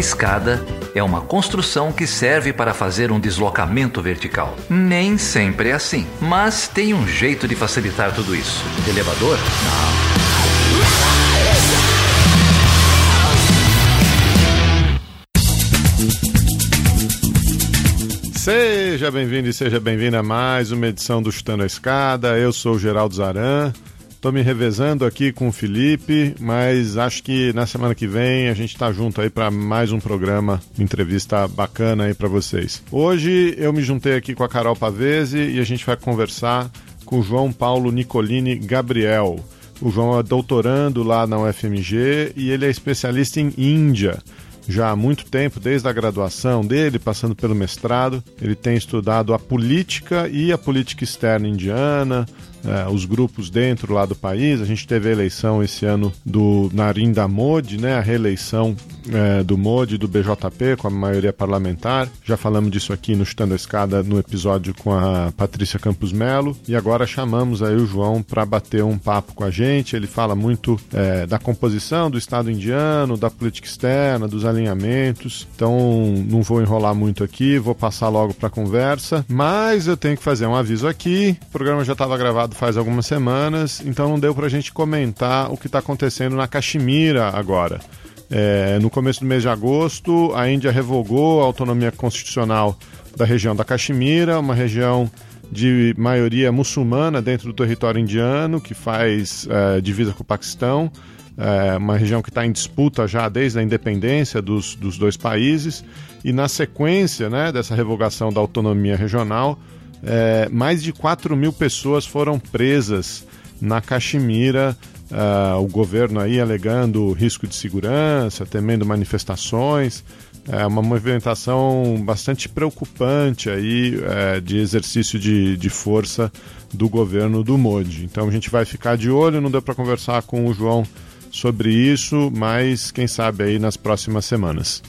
escada é uma construção que serve para fazer um deslocamento vertical. Nem sempre é assim, mas tem um jeito de facilitar tudo isso. Elevador? Não. Seja bem-vindo e seja bem-vinda a mais uma edição do Chutando a Escada. Eu sou o Geraldo Zaran. Estou me revezando aqui com o Felipe, mas acho que na semana que vem a gente está junto aí para mais um programa, entrevista bacana aí para vocês. Hoje eu me juntei aqui com a Carol Pavese e a gente vai conversar com o João Paulo Nicolini Gabriel. O João é doutorando lá na UFMG e ele é especialista em Índia já há muito tempo, desde a graduação dele, passando pelo mestrado. Ele tem estudado a política e a política externa indiana, é, os grupos dentro lá do país. A gente teve a eleição esse ano do Narendra Modi, né, a reeleição é, do Modi do BJP com a maioria parlamentar. Já falamos disso aqui no Chutando a Escada no episódio com a Patrícia Campos Melo e agora chamamos aí o João para bater um papo com a gente. Ele fala muito é, da composição do Estado indiano, da política externa, dos alinhamentos. Então não vou enrolar muito aqui, vou passar logo para a conversa. Mas eu tenho que fazer um aviso aqui. O programa já estava gravado faz algumas semanas, então não deu para a gente comentar o que está acontecendo na Caxemira agora. É, no começo do mês de agosto, a Índia revogou a autonomia constitucional da região da Caxemira, uma região de maioria muçulmana dentro do território indiano, que faz é, divisa com o Paquistão, é, uma região que está em disputa já desde a independência dos, dos dois países, e na sequência né, dessa revogação da autonomia regional, é, mais de 4 mil pessoas foram presas na Caxemira. Uh, o governo aí alegando risco de segurança, temendo manifestações. É uma movimentação bastante preocupante aí é, de exercício de, de força do governo do Modi. Então a gente vai ficar de olho, não deu para conversar com o João sobre isso, mas quem sabe aí nas próximas semanas.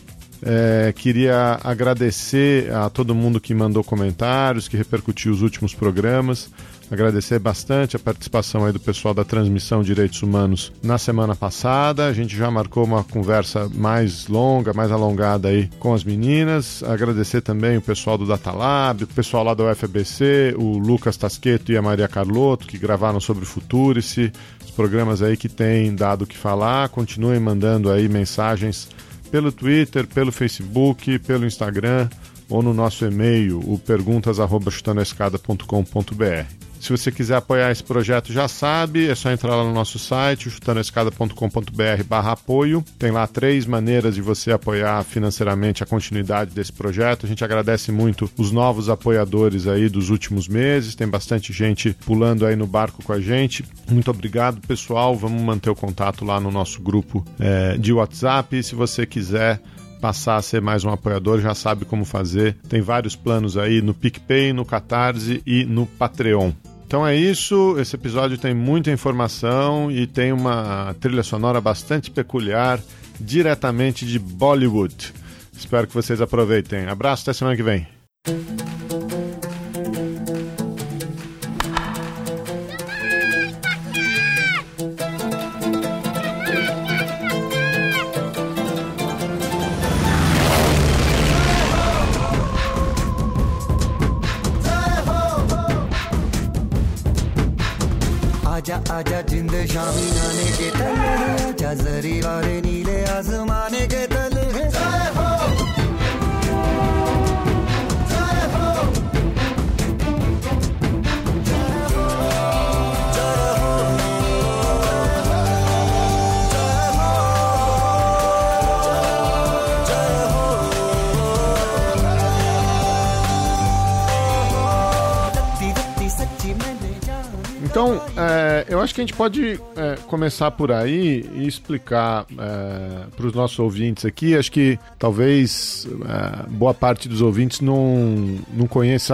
É, queria agradecer a todo mundo que mandou comentários, que repercutiu os últimos programas. Agradecer bastante a participação aí do pessoal da transmissão Direitos Humanos na semana passada. A gente já marcou uma conversa mais longa, mais alongada aí com as meninas. Agradecer também o pessoal do Datalab, o pessoal lá da UFBC, o Lucas Tasqueto e a Maria Carlotto, que gravaram sobre o Futurice, os programas aí que têm dado o que falar. Continuem mandando aí mensagens pelo Twitter, pelo Facebook, pelo Instagram ou no nosso e-mail, o perguntas@chutanoescada.com.br. Se você quiser apoiar esse projeto, já sabe, é só entrar lá no nosso site, chutanoescada.com.br barra apoio. Tem lá três maneiras de você apoiar financeiramente a continuidade desse projeto. A gente agradece muito os novos apoiadores aí dos últimos meses. Tem bastante gente pulando aí no barco com a gente. Muito obrigado, pessoal. Vamos manter o contato lá no nosso grupo é, de WhatsApp. Se você quiser passar a ser mais um apoiador, já sabe como fazer. Tem vários planos aí no PicPay, no Catarse e no Patreon. Então é isso, esse episódio tem muita informação e tem uma trilha sonora bastante peculiar, diretamente de Bollywood. Espero que vocês aproveitem. Abraço, até semana que vem. Eu acho que a gente pode é, começar por aí e explicar é, para os nossos ouvintes aqui. Acho que talvez é, boa parte dos ouvintes não, não conheça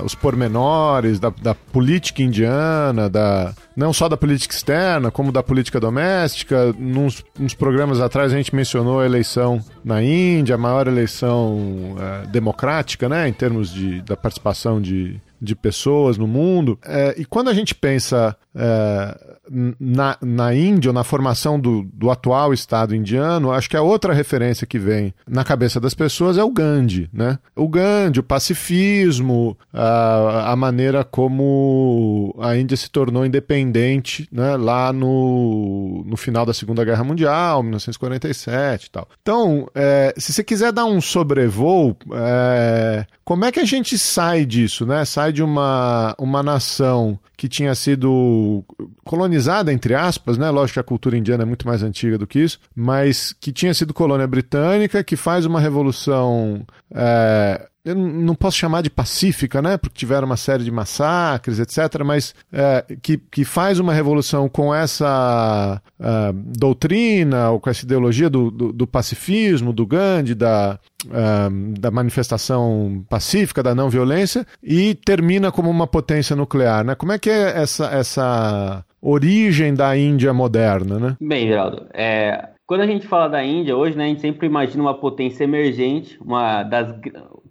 é, os pormenores da, da política indiana, da, não só da política externa, como da política doméstica. Nos, nos programas atrás a gente mencionou a eleição na Índia, a maior eleição é, democrática, né, em termos de, da participação de, de pessoas no mundo. É, e quando a gente pensa é, na, na Índia, ou na formação do, do atual Estado indiano, acho que a outra referência que vem na cabeça das pessoas é o Gandhi, né? O Gandhi, o pacifismo, a, a maneira como a Índia se tornou independente né, lá no, no final da Segunda Guerra Mundial, 1947 e tal. Então, é, se você quiser dar um sobrevoo, é, como é que a gente sai disso, né? Sai de uma, uma nação que tinha sido colonizada, entre aspas, né? Lógico que a cultura indiana é muito mais antiga do que isso, mas que tinha sido colônia britânica, que faz uma revolução. É, eu não posso chamar de pacífica, né? Porque tiveram uma série de massacres, etc., mas é, que, que faz uma revolução com essa uh, doutrina, ou com essa ideologia do, do, do pacifismo, do Gandhi, da, uh, da manifestação pacífica, da não violência, e termina como uma potência nuclear, né? Como é que é essa, essa origem da Índia moderna, né? Bem, Geraldo, é, quando a gente fala da Índia hoje, né, a gente sempre imagina uma potência emergente, uma das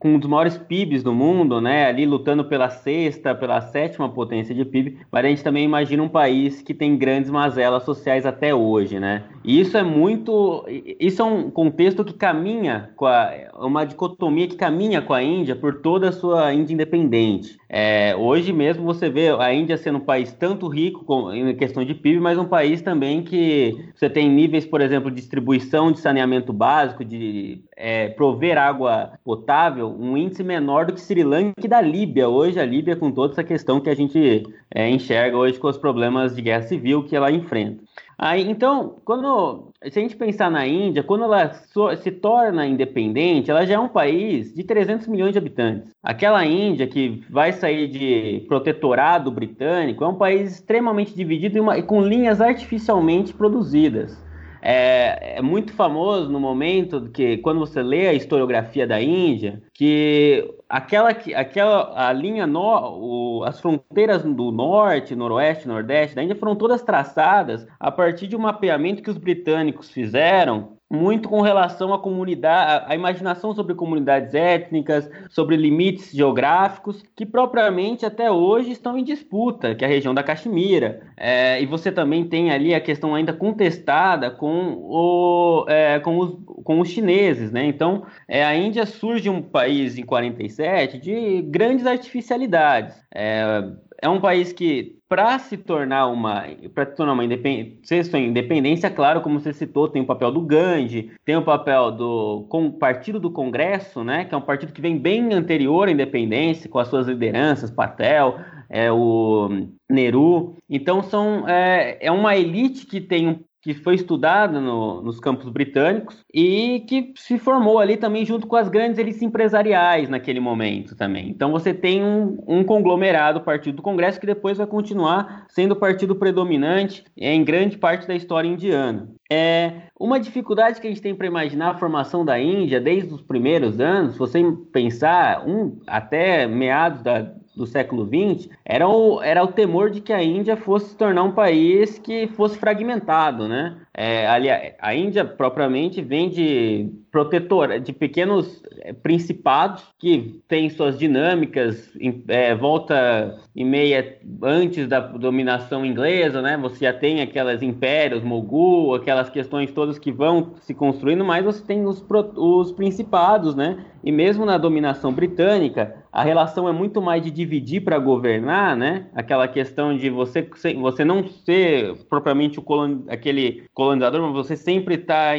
com um dos maiores PIBs do mundo, né, ali lutando pela sexta, pela sétima potência de PIB, mas a gente também imagina um país que tem grandes mazelas sociais até hoje, né? E isso é muito, isso é um contexto que caminha com a, uma dicotomia que caminha com a Índia por toda a sua Índia independente. É, hoje mesmo você vê a Índia sendo um país tanto rico com, em questão de PIB, mas um país também que você tem níveis, por exemplo, de distribuição de saneamento básico, de é, prover água potável, um índice menor do que Sri Lanka e da Líbia. Hoje, a Líbia, com toda essa questão que a gente é, enxerga hoje com os problemas de guerra civil que ela enfrenta. Aí, então, quando se a gente pensar na Índia, quando ela se torna independente, ela já é um país de 300 milhões de habitantes. Aquela Índia que vai sair de protetorado britânico é um país extremamente dividido e, uma, e com linhas artificialmente produzidas é, é, muito famoso no momento que quando você lê a historiografia da Índia, que aquela, aquela a linha no, o, as fronteiras do norte, noroeste, nordeste da Índia foram todas traçadas a partir de um mapeamento que os britânicos fizeram muito com relação à comunidade, à imaginação sobre comunidades étnicas, sobre limites geográficos, que propriamente até hoje estão em disputa, que é a região da Caxemira. É, e você também tem ali a questão ainda contestada com, o, é, com, os, com os chineses, né? Então, é, a Índia surge um país em 47 de grandes artificialidades. É, é um país que, para se tornar uma, para tornar uma independência, independência, claro, como você citou, tem o papel do Gandhi, tem o papel do com, Partido do Congresso, né, que é um partido que vem bem anterior à independência, com as suas lideranças, Patel, é o Nehru. Então são é, é uma elite que tem que foi estudada no, nos campos britânicos e que se formou ali também junto com as grandes elites empresariais naquele momento também. Então você tem um, um conglomerado, Partido do Congresso, que depois vai continuar sendo o partido predominante em grande parte da história indiana. É uma dificuldade que a gente tem para imaginar a formação da Índia desde os primeiros anos, se você pensar um, até meados da, do século XX era o, era o temor de que a Índia fosse se tornar um país que fosse fragmentado, né? É, ali, a Índia propriamente vem de protetora, de pequenos é, principados que têm suas dinâmicas é, volta e meia antes da dominação inglesa, né? Você já tem aquelas impérios, Mogul, aquelas questões todas que vão se construindo, mas você tem os, os principados, né? E mesmo na dominação britânica, a relação é muito mais de dividir para governar, né? Aquela questão de você, você não ser propriamente colon, aquele colonizador, mas você sempre está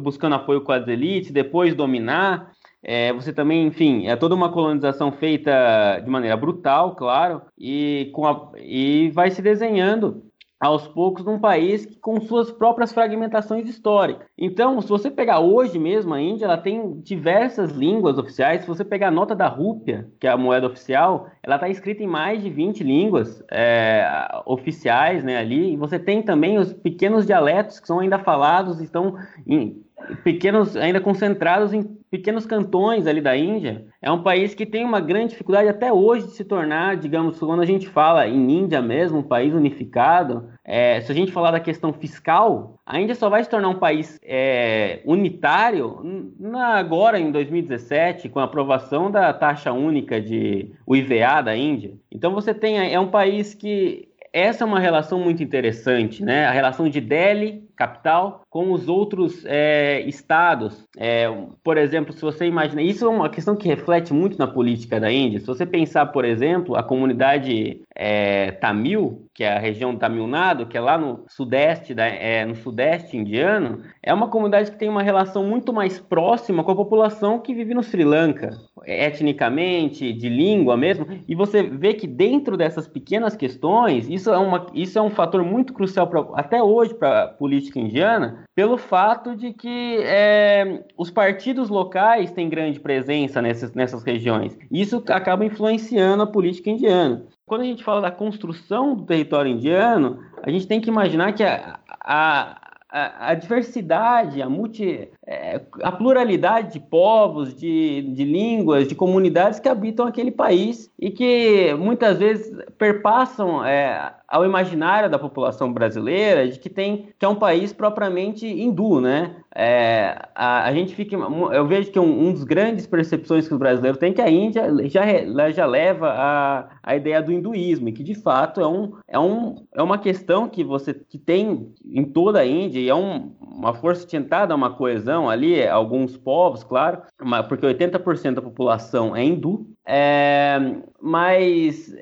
buscando apoio com as elites, depois dominar. É, você também, enfim, é toda uma colonização feita de maneira brutal, claro, e, com a, e vai se desenhando aos poucos num país com suas próprias fragmentações históricas. Então, se você pegar hoje mesmo a Índia, ela tem diversas línguas oficiais. Se você pegar a nota da rúpia, que é a moeda oficial, ela está escrita em mais de 20 línguas é, oficiais né, ali. E você tem também os pequenos dialetos que são ainda falados, estão em, pequenos, ainda concentrados em pequenos cantões ali da Índia. É um país que tem uma grande dificuldade até hoje de se tornar, digamos, quando a gente fala em Índia mesmo, um país unificado, é, se a gente falar da questão fiscal, a Índia só vai se tornar um país é, unitário na, agora em 2017, com a aprovação da taxa única de o IVA da Índia. Então você tem é um país que essa é uma relação muito interessante, né? A relação de Delhi, capital, com os outros é, estados. É, por exemplo, se você imagina, isso é uma questão que reflete muito na política da Índia. Se você pensar, por exemplo, a comunidade é, Tamil, que é a região do Tamil Nadu, que é lá no sudeste, da, é, no sudeste indiano, é uma comunidade que tem uma relação muito mais próxima com a população que vive no Sri Lanka, etnicamente, de língua mesmo. E você vê que dentro dessas pequenas questões, isso é, uma, isso é um fator muito crucial pra, até hoje para a política indiana, pelo fato de que é, os partidos locais têm grande presença nessas, nessas regiões. Isso acaba influenciando a política indiana. Quando a gente fala da construção do território indiano, a gente tem que imaginar que a, a, a, a diversidade, a, multi, é, a pluralidade de povos, de, de línguas, de comunidades que habitam aquele país e que muitas vezes perpassam é, ao imaginário da população brasileira de que tem que é um país propriamente hindu, né? É, a, a, gente fica, eu vejo que um, um, dos grandes percepções que o brasileiro tem é que a Índia já, já leva a, a ideia do hinduísmo e que de fato é, um, é, um, é uma questão que você que tem em toda a Índia e é um, uma força tentada uma coesão ali, alguns povos, claro, porque 80% da população é hindu, é, mas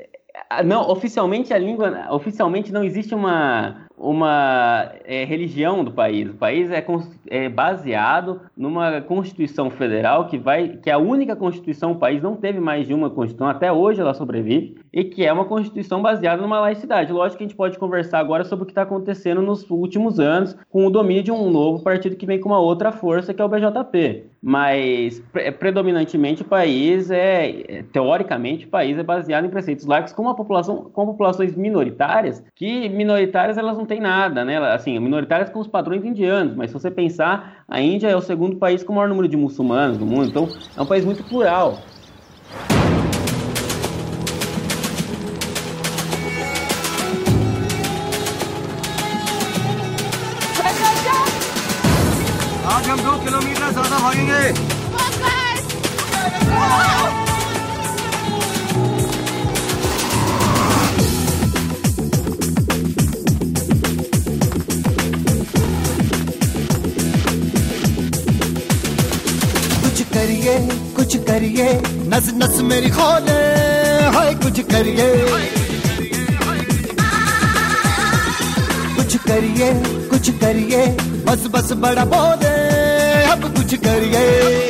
não, oficialmente a língua, oficialmente não existe uma, uma é, religião do país. O país é, é, baseado numa Constituição Federal que vai, que é a única Constituição. O país não teve mais de uma Constituição até hoje, ela sobrevive e que é uma Constituição baseada numa laicidade. Lógico que a gente pode conversar agora sobre o que está acontecendo nos últimos anos com o domínio de um novo partido que vem com uma outra força que é o BJP. Mas predominantemente o país é, teoricamente, o país é baseado em preceitos laicos com uma população, com populações minoritárias que minoritárias elas não tem nada, né? Assim, minoritárias com os padrões indianos, mas se você pensar, a Índia é o segundo país com o maior número de muçulmanos no mundo, então é um país muito plural. ज़्यादा भागेंगे करिए, कुछ करिए, नस नस मेरी खोले, हाय कुछ करिए। कुछ करिए कुछ करिए, बस बस बड़ा बोले। अब कुछ करिए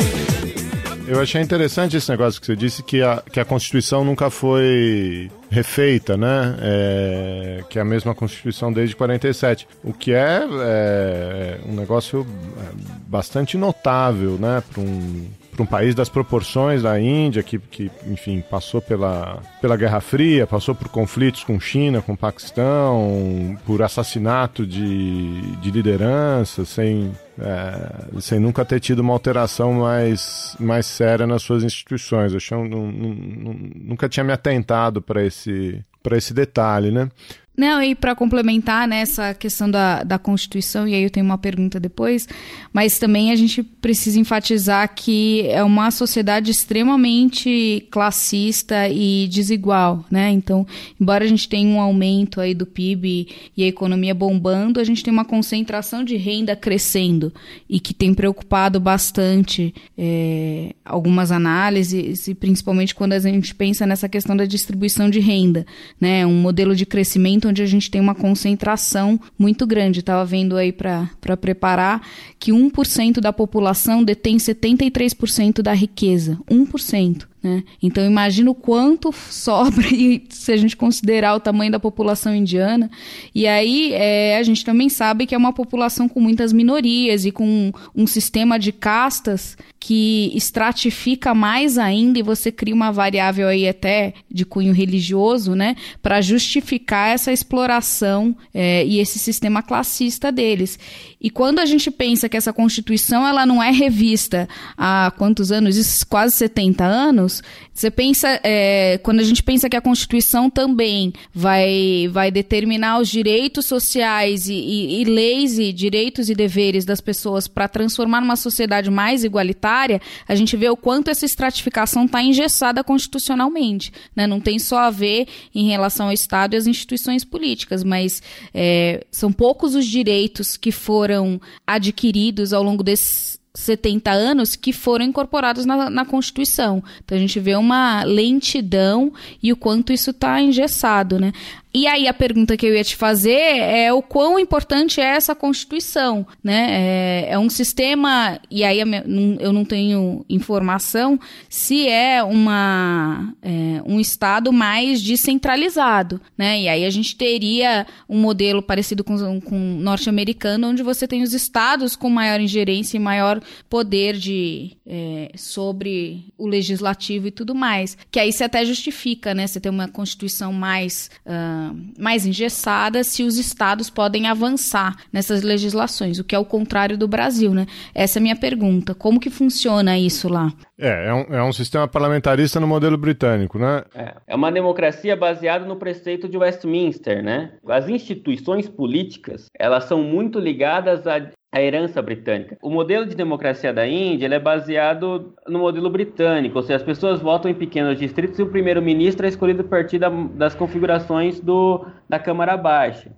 Eu achei interessante esse negócio que você disse, que a, que a Constituição nunca foi refeita, né? É, que é a mesma Constituição desde 47. O que é, é um negócio é, bastante notável, né? Para um para um país das proporções da Índia, que, que, enfim, passou pela, pela Guerra Fria, passou por conflitos com China, com Paquistão, por assassinato de, de lideranças, sem, é, sem nunca ter tido uma alteração mais, mais séria nas suas instituições. Eu nunca tinha me atentado para esse, esse detalhe, né? Não, e para complementar nessa né, questão da, da Constituição, e aí eu tenho uma pergunta depois, mas também a gente precisa enfatizar que é uma sociedade extremamente classista e desigual, né? Então, embora a gente tenha um aumento aí do PIB e a economia bombando, a gente tem uma concentração de renda crescendo e que tem preocupado bastante é, algumas análises, e principalmente quando a gente pensa nessa questão da distribuição de renda, né? Um modelo de crescimento momento onde a gente tem uma concentração muito grande. Estava vendo aí para preparar que 1% da população detém 73% da riqueza. 1%. Né? Então imagina o quanto sobra se a gente considerar o tamanho da população indiana. E aí é, a gente também sabe que é uma população com muitas minorias e com um, um sistema de castas que estratifica mais ainda e você cria uma variável aí até de cunho religioso, né, para justificar essa exploração é, e esse sistema classista deles. E quando a gente pensa que essa Constituição ela não é revista há quantos anos? Isso, quase 70 anos anos, você pensa, é, quando a gente pensa que a Constituição também vai, vai determinar os direitos sociais e, e, e leis e direitos e deveres das pessoas para transformar numa sociedade mais igualitária, a gente vê o quanto essa estratificação está engessada constitucionalmente. Né? Não tem só a ver em relação ao Estado e às instituições políticas, mas é, são poucos os direitos que foram adquiridos ao longo desses 70 anos que foram incorporados na, na Constituição. Então a gente vê uma lentidão e o quanto isso está engessado, né? E aí a pergunta que eu ia te fazer é o quão importante é essa Constituição, né? É, é um sistema, e aí eu não tenho informação se é, uma, é, um Estado mais descentralizado, né? E aí a gente teria um modelo parecido com, com o norte-americano, onde você tem os estados com maior ingerência e maior poder de, é, sobre o legislativo e tudo mais. Que aí você até justifica, né? Você tem uma Constituição mais... Uh, mais engessada se os estados podem avançar nessas legislações, o que é o contrário do Brasil, né? Essa é a minha pergunta. Como que funciona isso lá? É, é um, é um sistema parlamentarista no modelo britânico, né? É, é uma democracia baseada no preceito de Westminster, né? As instituições políticas, elas são muito ligadas a a herança britânica. O modelo de democracia da Índia é baseado no modelo britânico, ou seja, as pessoas votam em pequenos distritos e o primeiro-ministro é escolhido a partir da, das configurações do, da Câmara Baixa.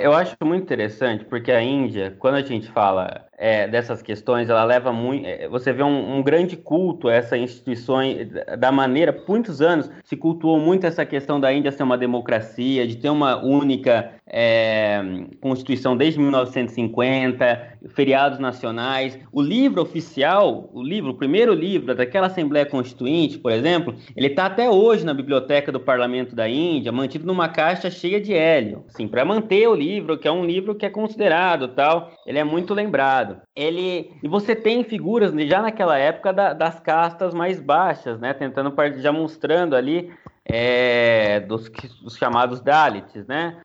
eu acho muito interessante porque a Índia, quando a gente fala é, dessas questões, ela leva muito. É, você vê um, um, grande culto a essas instituições, da maneira, por muitos anos, se cultuou muito essa questão da Índia ser uma democracia, de ter uma única é, Constituição desde 1950, feriados nacionais. O livro oficial, o livro, o primeiro livro daquela Assembleia Constituinte, por exemplo, ele está até hoje na biblioteca do Parlamento da Índia, mantido numa caixa cheia de hélio, assim, para manter o livro, que é um livro que é considerado tal, ele é muito lembrado. Ele e você tem figuras já naquela época da, das castas mais baixas, né? Tentando já mostrando ali é, dos, dos, chamados Dalits, né?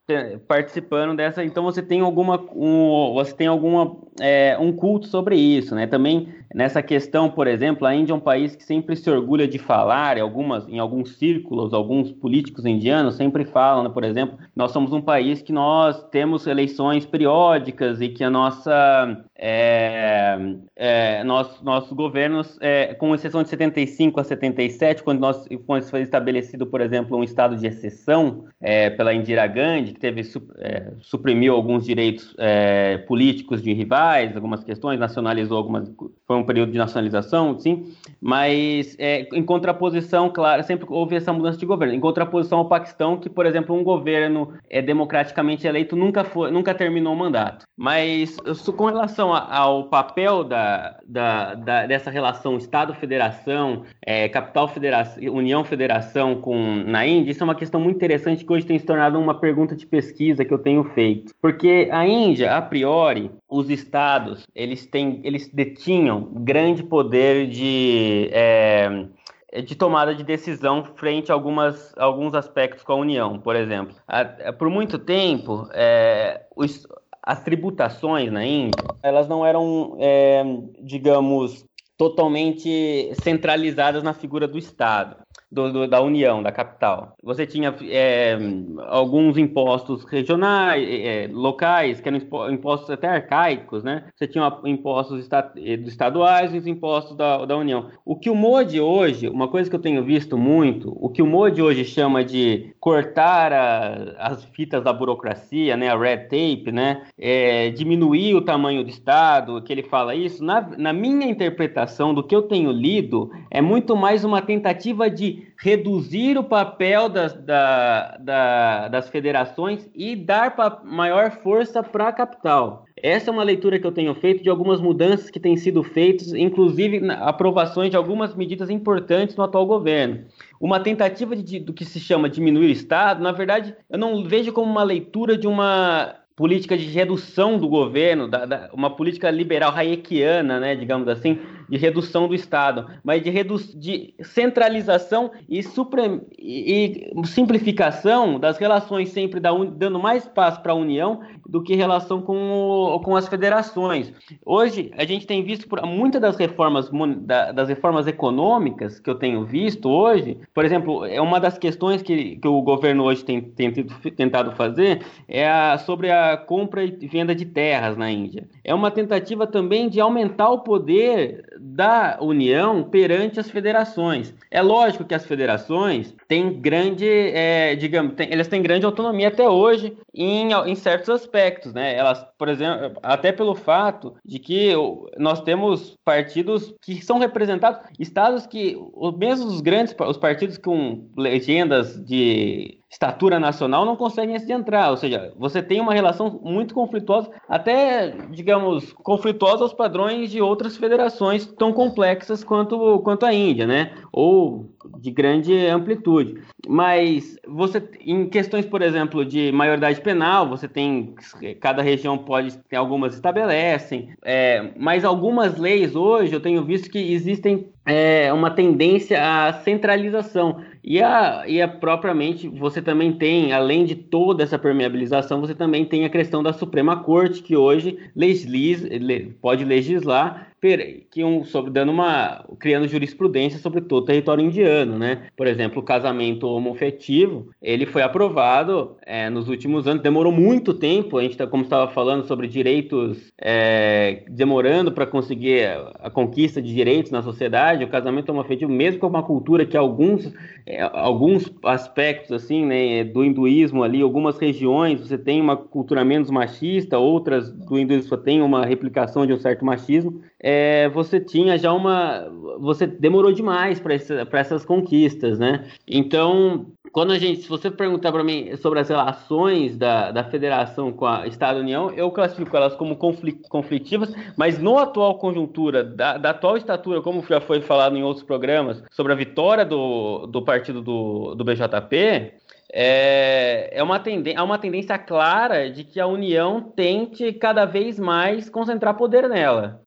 Participando dessa, então você tem alguma, um, você tem alguma é, um culto sobre isso, né? Também nessa questão, por exemplo, a Índia é um país que sempre se orgulha de falar, em algumas, em alguns círculos, alguns políticos indianos sempre falam, né? por exemplo, nós somos um país que nós temos eleições periódicas e que a nossa é, é, nossos governos, é, com exceção de 75 a 77, quando nós quando foi estabelecido, por exemplo, um estado de exceção é, pela Indira Gandhi, que teve é, suprimiu alguns direitos é, políticos de rivais, algumas questões, nacionalizou algumas, foi um período de nacionalização, sim, mas em contraposição, claro, sempre houve essa mudança de governo. Em contraposição ao Paquistão, que, por exemplo, um governo é democraticamente eleito nunca foi, nunca terminou o mandato. Mas com relação relação ao papel da, da, da dessa relação Estado-Federação, é, Capital-Federação, União-Federação com na Índia, isso é uma questão muito interessante que hoje tem se tornado uma pergunta de pesquisa que eu tenho feito. Porque a Índia, a priori, os estados, eles têm, eles detinham grande poder de é, de tomada de decisão frente a algumas, alguns aspectos com a União, por exemplo. por muito tempo, é, os, as tributações na Índia, elas não eram, é, digamos, totalmente centralizadas na figura do Estado do, do, da União, da capital. Você tinha é, alguns impostos regionais, é, é locais, que eram impostos até arcaicos, né? Você tinha impostos estaduais e os impostos da, da União. O que o Modi hoje, uma coisa que eu tenho visto muito, o que o Modi hoje chama de cortar a, as fitas da burocracia, né? A red tape, né? É, diminuir o tamanho do Estado, que ele fala isso, na, na minha interpretação do que eu tenho lido, é muito mais uma tentativa de reduzir o papel das, da, da, das federações e dar maior força para a capital. Essa é uma leitura que eu tenho feito de algumas mudanças que têm sido feitas, inclusive aprovações de algumas medidas importantes no atual governo. Uma tentativa de, do que se chama diminuir o Estado, na verdade, eu não vejo como uma leitura de uma política de redução do governo, da, da, uma política liberal hayekiana, né, digamos assim, de redução do Estado, mas de, redu de centralização e, e, simplificação das relações sempre da dando mais espaço para a União do que relação com, o, com as federações. Hoje, a gente tem visto por muitas das reformas, da, das reformas econômicas que eu tenho visto hoje, por exemplo, é uma das questões que, que o governo hoje tem, tem tentado fazer é a, sobre a compra e venda de terras na Índia. É uma tentativa também de aumentar o poder da União perante as federações. É lógico que as federações têm grande, é, digamos, tem, elas têm grande autonomia até hoje em, em certos aspectos, né? Elas, por exemplo, até pelo fato de que nós temos partidos que são representados, estados que, mesmo os grandes, os partidos com legendas de estatura nacional não conseguem se entrar, ou seja, você tem uma relação muito conflituosa, até, digamos, conflituosa aos padrões de outras federações tão complexas quanto, quanto a Índia, né? Ou de grande amplitude. Mas você, em questões, por exemplo, de maioridade penal, você tem cada região pode ter algumas estabelecem, é, mas algumas leis hoje eu tenho visto que existem é, uma tendência à centralização. E a, e a propriamente você também tem, além de toda essa permeabilização, você também tem a questão da Suprema Corte, que hoje legisla, pode legislar que um, sobre, dando uma, criando jurisprudência sobre todo o território indiano, né? Por exemplo, o casamento homofetivo, ele foi aprovado é, nos últimos anos, demorou muito tempo, a gente, tá, como estava falando sobre direitos, é, demorando para conseguir a, conquista de direitos na sociedade, o casamento homofetivo, mesmo com uma cultura que alguns, é, alguns aspectos, assim, né, do hinduísmo ali, algumas regiões, você tem uma cultura menos machista, outras do hinduísmo só tem uma replicação de um certo machismo, é, você tinha já uma. Você demorou demais para essa, essas conquistas, né? Então, quando a gente. Se você perguntar para mim sobre as relações da, da federação com a Estado-União, eu classifico elas como conflitivas, mas no atual conjuntura, da, da, atual estatura, como já foi falado em outros programas, sobre a vitória do, do partido do, do BJP, é, é uma há uma tendência clara de que a União tente cada vez mais concentrar poder nela.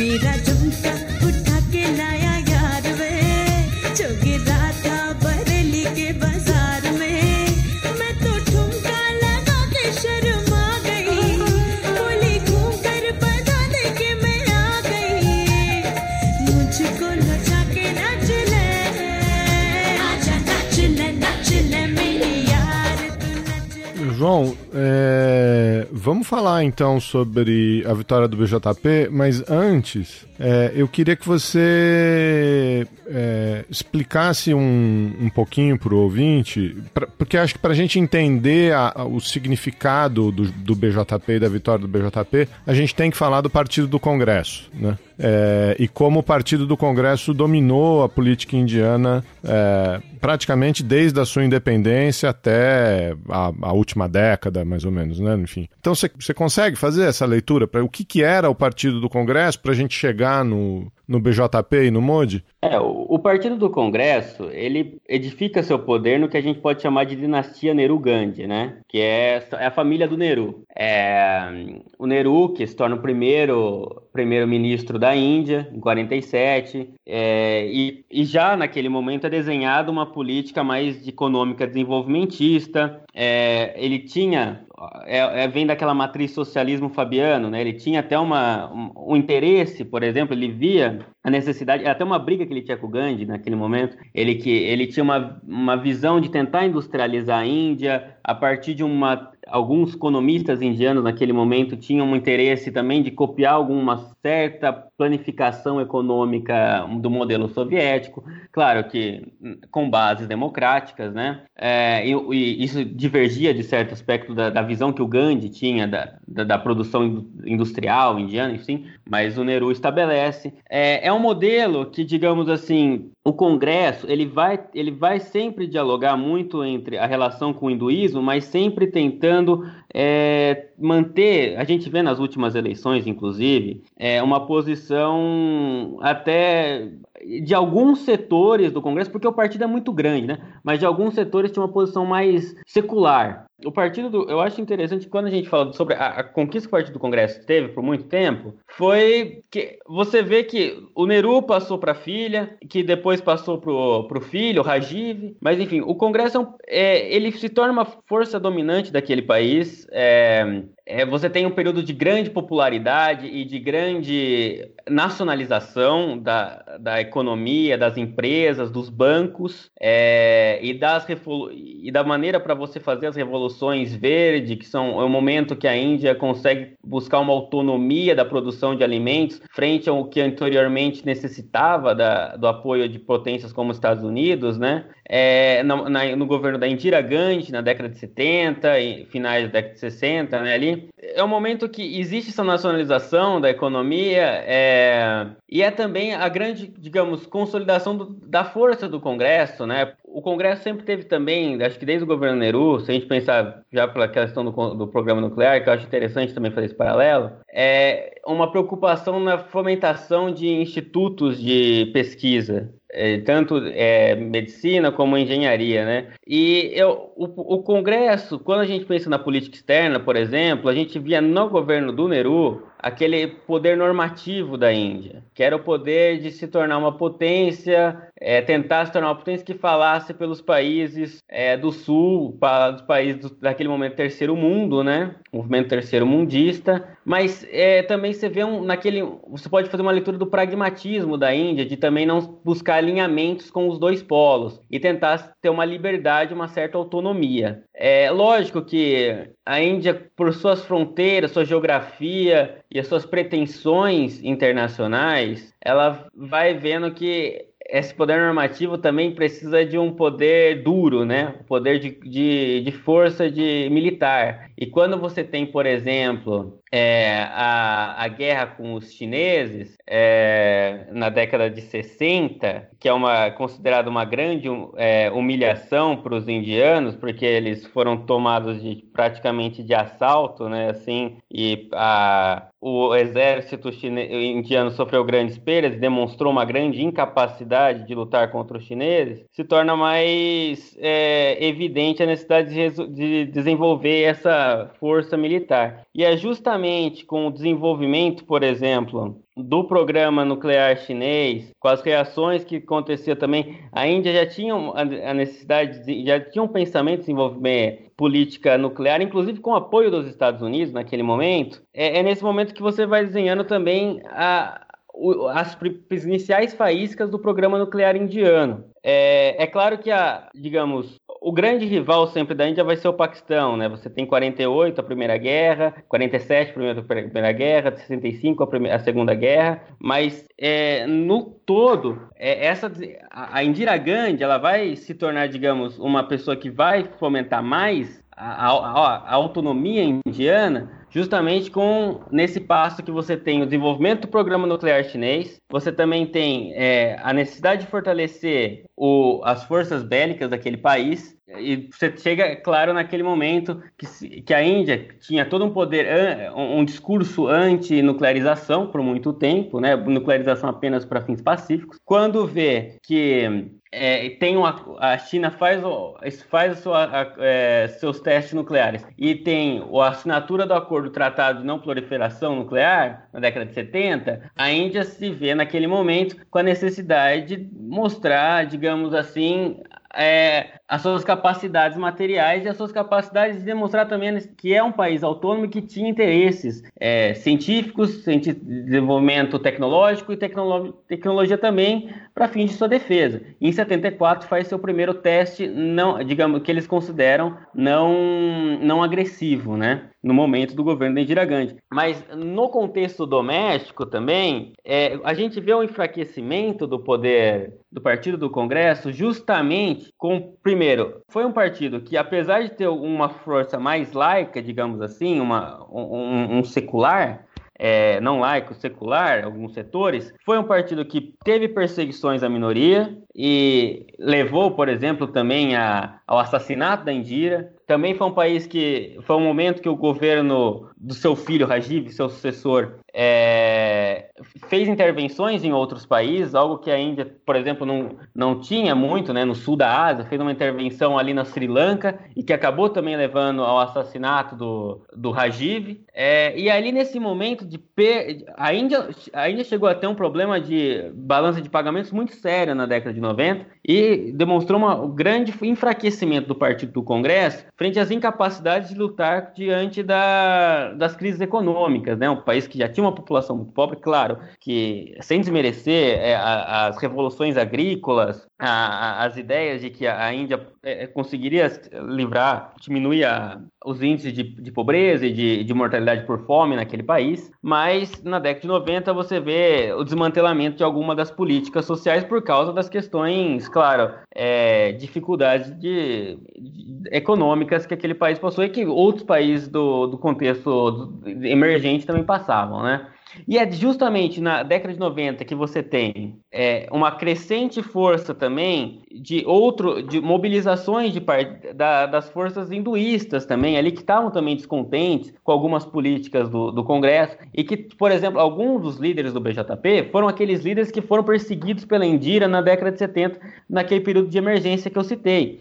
मेरा jhumka vamos falar então sobre a vitória do BJP, mas antes é, eu queria que você é, explicasse um, um pouquinho para o ouvinte, pra, porque acho que para a gente entender a, a, o significado do, do BJP e da vitória do BJP, a gente tem que falar do Partido do Congresso, né? É, e como o Partido do Congresso dominou a política indiana é, praticamente desde a sua independência até a, a, última década, mais ou menos, né? Enfim. Então você consegue fazer essa leitura para o que, que era o Partido do Congresso para a gente chegar no, no BJP e no MOD? É, o, o, Partido do Congresso, ele edifica seu poder no que a gente pode chamar de dinastia Nehru-Gandhi, né? Que é, é, a família do Nehru. É, o Nehru, que se torna o primeiro primeiro-ministro da Índia, em 47, é, e, e, já naquele momento é desenhada uma política mais econômica desenvolvimentista. É, ele tinha é, é, vem daquela matriz socialismo fabiano, né? Ele tinha até uma, um, um, interesse, por exemplo, ele via a necessidade, até uma briga que ele tinha com o Gandhi naquele momento, ele que ele tinha uma, uma visão de tentar industrializar a Índia a partir de uma alguns economistas indianos naquele momento tinham um interesse também de copiar alguma certa planificação econômica do modelo soviético, claro que com bases democráticas, né? É, e, e, isso divergia de certo aspecto da, da visão que o Gandhi tinha da, da, da, produção industrial indiana, enfim, mas o Nehru estabelece. É, é um modelo que, digamos assim, o Congresso ele vai, ele vai sempre dialogar muito entre a relação com o hinduísmo, mas sempre tentando é, manter, a gente vê nas últimas eleições, inclusive, é, uma posição até de alguns setores do Congresso, porque o partido é muito grande, né? Mas de alguns setores tinha uma posição mais secular. O partido do, eu acho interessante quando a gente fala sobre a, a, conquista que o partido do Congresso teve por muito tempo, foi que você vê que o Neru passou para a filha, que depois passou pro, pro filho, o Rajiv, mas enfim, o Congresso é, é, ele se torna uma força dominante daquele país. É, é, você tem um período de grande popularidade e de grande nacionalização da, da economia, das empresas, dos bancos é, e, das, e da maneira para você fazer as revoluções verdes, que são é o momento que a Índia consegue buscar uma autonomia da produção de alimentos frente ao que anteriormente necessitava da, do apoio de potências como os Estados Unidos, né? É, no, na, no governo da Indira Gandhi, na década de 70 e finais da década de 60, né, ali, é um momento que existe essa nacionalização da economia é, e é também a grande, digamos, consolidação do, da força do Congresso, né? O Congresso sempre teve também, acho que desde o governo Nehru, se a gente pensar já pela questão do, do programa nuclear, que eu acho interessante também fazer esse paralelo, é uma preocupação na fomentação de institutos de pesquisa, tanto é, medicina como engenharia, né? E eu, o, o, Congresso, quando a gente pensa na política externa, por exemplo, a gente via no governo do Nehru aquele poder normativo da Índia, que era o poder de se tornar uma potência, é, tentar se tornar uma potência que falasse pelos países é, do sul, para os países do, daquele momento terceiro mundo, né? Movimento terceiro mundista, mas é, também você vê um, naquele, você pode fazer uma leitura do pragmatismo da Índia, de também não buscar alinhamentos com os dois polos e tentar ter uma liberdade, uma certa autonomia. É lógico que a Índia, por suas fronteiras, sua geografia e as suas pretensões internacionais, ela vai vendo que esse poder normativo também precisa de um poder duro, né? O poder de, de, de força de militar. E quando você tem, por exemplo, é, a, a guerra com os chineses é, na década de 60, que é uma considerada uma grande é, humilhação para os indianos, porque eles foram tomados de, praticamente de assalto, né? Assim, e a, o exército indiano sofreu grandes perdas, demonstrou uma grande incapacidade de lutar contra os chineses, se torna mais é, evidente a necessidade de, de desenvolver essa força militar. E é justamente com o desenvolvimento, por exemplo, do programa nuclear chinês, com as reações que acontecia também, a Índia já tinha a necessidade, de, já tinha um pensamento de desenvolver política nuclear, inclusive com apoio dos Estados Unidos naquele momento. É, é nesse momento que você vai desenhando também a, as iniciais faíscas do programa nuclear indiano. É, é claro que a, digamos, o grande rival sempre da Índia vai ser o Paquistão, né? Você tem 48 a Primeira Guerra, 47 a Primeira, Guerra, 65 a, primeira, a Segunda Guerra, mas é, no todo, é, essa a, a Indira Gandhi ela vai se tornar, digamos, uma pessoa que vai fomentar mais a, a, a autonomia indiana justamente com nesse passo que você tem o desenvolvimento do programa nuclear chinês, você também tem é, a necessidade de fortalecer o, as forças bélicas daquele país, e você chega, claro, naquele momento que, que a Índia tinha todo um poder, um, um discurso anti-nuclearização por muito tempo, né? nuclearização apenas para fins pacíficos, quando vê que é, tem uma, a China faz, faz sua, a, é, seus testes nucleares. E tem a assinatura do acordo tratado de não proliferação nuclear na década de 70, a Índia se vê naquele momento com a necessidade de mostrar, digamos assim, é, as suas capacidades materiais e as suas capacidades de demonstrar também que é um país autônomo que tinha interesses é, científicos, desenvolvimento tecnológico e tecnolo tecnologia também para fins de sua defesa. Em 74 faz seu primeiro teste, não, digamos que eles consideram não, não agressivo, né? no momento do governo da Indira Gandhi. Mas no contexto doméstico também, é, a gente vê um enfraquecimento do poder do partido do Congresso justamente com, primeiro, foi um partido que apesar de ter uma força mais laica, digamos assim, uma, um, um secular, é, não laico, secular, alguns setores, foi um partido que teve perseguições à minoria e levou, por exemplo, também a, ao assassinato da Indira, também foi um país que foi um momento que o governo do seu filho Rajiv, seu sucessor, é, fez intervenções em outros países, algo que a Índia, por exemplo, não, não tinha muito, né, no sul da Ásia, fez uma intervenção ali na Sri Lanka e que acabou também levando ao assassinato do, do Rajiv. É, e ali nesse momento de per... a Índia, a Índia chegou a ter um problema de balança de pagamentos muito sério na década de 90 e demonstrou um grande enfraquecimento do partido do Congresso frente às incapacidades de lutar diante da, das crises econômicas, né? Um país que já tinha uma população muito pobre, claro, que sem desmerecer é, a, as revoluções agrícolas, a, a, as ideias de que a Índia é, conseguiria livrar, diminuir os índices de, de pobreza e de, de, mortalidade por fome naquele país, mas na década de 90 você vê o desmantelamento de alguma das políticas sociais por causa das questões, claro, é, dificuldades de, econômicas que aquele país possui e que outros países do, do contexto emergente também passavam, né? E é justamente na década de 90 que você tem é, uma crescente força também de outro de mobilizações de da, das forças hinduístas também ali que estavam também descontentes com algumas políticas do, do Congresso e que, por exemplo, alguns dos líderes do BJP foram aqueles líderes que foram perseguidos pela Indira na década de 70, naquele período de emergência que eu citei.